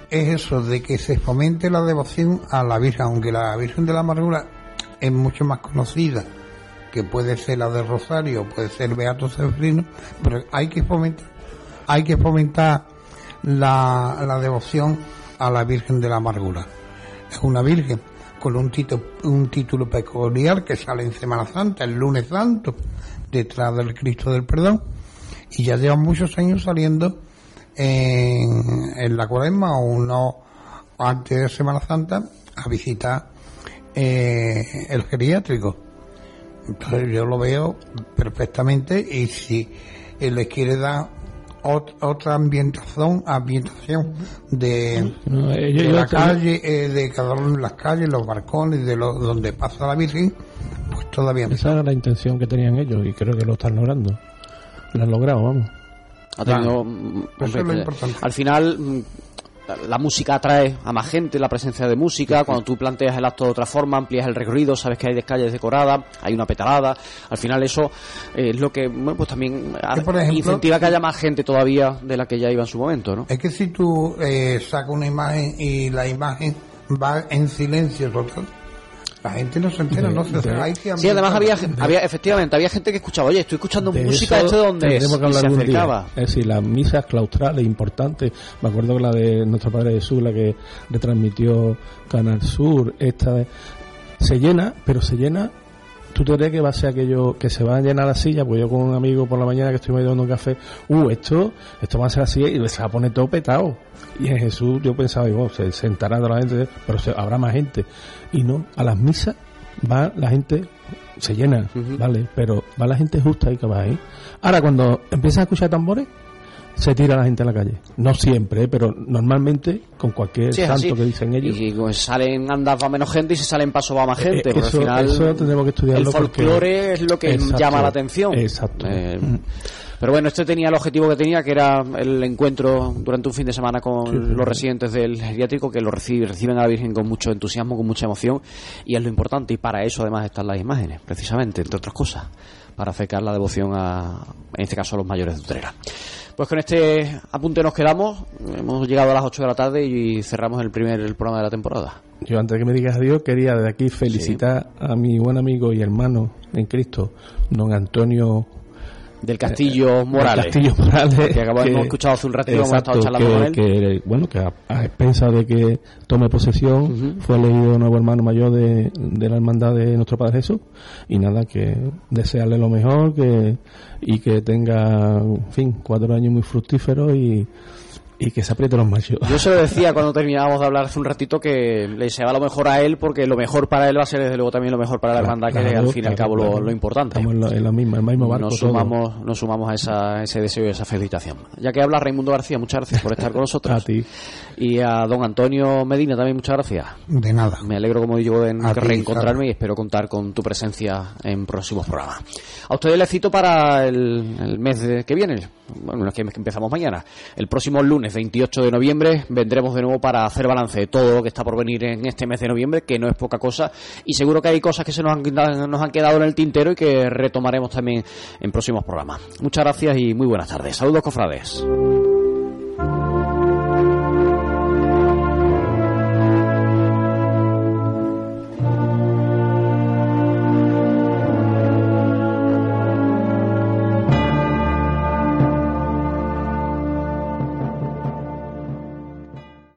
es eso de que se fomente la devoción a la Virgen aunque la Virgen de la Amargura es mucho más conocida que puede ser la de Rosario puede ser Beato Severino pero hay que fomentar hay que fomentar la, la devoción a la Virgen de la Amargura. Es una Virgen con un, título, un título peculiar que sale en Semana Santa, el lunes santo, detrás del Cristo del Perdón, y ya lleva muchos años saliendo en, la cuaresma o uno antes de Semana Santa a visitar eh, el geriátrico. Entonces yo lo veo perfectamente y si él le quiere dar otra ambientación ambientación de, la calle eh, de cada uno de las calles los balcones de lo, donde pasa la Virgen pues todavía esa era la intención que tenían ellos y creo que lo están logrando. Lo han logrado vamos. Al final la música atrae a más gente, la presencia de música, cuando tú planteas el acto de otra forma, amplías el recorrido, sabes que hay calles decoradas, hay una petalada, al final eso es lo que, bueno, pues también incentiva que haya más gente todavía de la que ya iba en su momento, ¿no? Es que si tú eh, sacas una imagen y la imagen va en silencio total, la gente no se entera, no se hay que Sí, además había, había, efectivamente, había gente que escuchaba, oye, estoy escuchando música, ¿esto de dónde es? Que hablar Día. Es decir, las misas claustrales importantes, me acuerdo que la de nuestro padre Jesús, la que retransmitió Canal Sur, esta se llena, pero se llena ¿Tú te crees que va a ser aquello que se va a llenar la silla? Pues yo con un amigo por la mañana que estoy tomando un café, uh, esto, esto va a ser así y se va a poner todo petado. Y en Jesús yo pensaba, digo, se sentará toda la gente, pero habrá más gente. Y no, a las misas va la gente, se llena, ¿vale? Pero va la gente justa ahí que va ahí. Ahora, cuando empiezas a escuchar tambores, se tira la gente a la calle. No siempre, ¿eh? pero normalmente con cualquier santo que dicen ellos. Y pues salen andas va menos gente y si salen paso va más eh, gente. eso, al final eso tenemos que estudiarlo. El folclore es lo que llama la atención. Exacto. Eh, mm. Pero bueno, este tenía el objetivo que tenía, que era el encuentro durante un fin de semana con los residentes del geriátrico, que lo reciben, reciben a la Virgen con mucho entusiasmo, con mucha emoción, y es lo importante, y para eso además están las imágenes, precisamente, entre otras cosas, para acercar la devoción a, en este caso, a los mayores de Utrera. Pues con este apunte nos quedamos. Hemos llegado a las 8 de la tarde y cerramos el primer el programa de la temporada. Yo antes de que me digas adiós quería de aquí felicitar a mi buen amigo y hermano en Cristo, don Antonio del Castillo Morales. Castillo Morales. Que acabamos de escuchar hace un rato hemos estado charlando que, con él. Que, bueno, que a, expensas de que tome posesión, fue elegido nuevo hermano mayor de, de, la hermandad de nuestro Padre Jesús. Y nada, que desearle lo mejor que y que tenga, en fin, cuatro años muy fructíferos y y que se apriete los machos. Yo se lo decía cuando terminábamos de hablar hace un ratito que le deseaba lo mejor a él porque lo mejor para él va a ser desde luego también lo mejor para la hermandad que es al fin y al cabo lo, importante. Estamos en la, misma, el mismo barco. Nos sumamos, nos sumamos a esa, ese deseo y esa felicitación. Ya que habla Raimundo García, muchas gracias por estar con nosotros. a ti. Y a don Antonio Medina también muchas gracias. De nada. Me alegro como digo de reencontrarme y espero contar con tu presencia en próximos programas. A ustedes les cito para el, el mes que viene, bueno, es que empezamos mañana. El próximo lunes 28 de noviembre vendremos de nuevo para hacer balance de todo lo que está por venir en este mes de noviembre, que no es poca cosa, y seguro que hay cosas que se nos han, nos han quedado en el tintero y que retomaremos también en próximos programas. Muchas gracias y muy buenas tardes. Saludos, cofrades.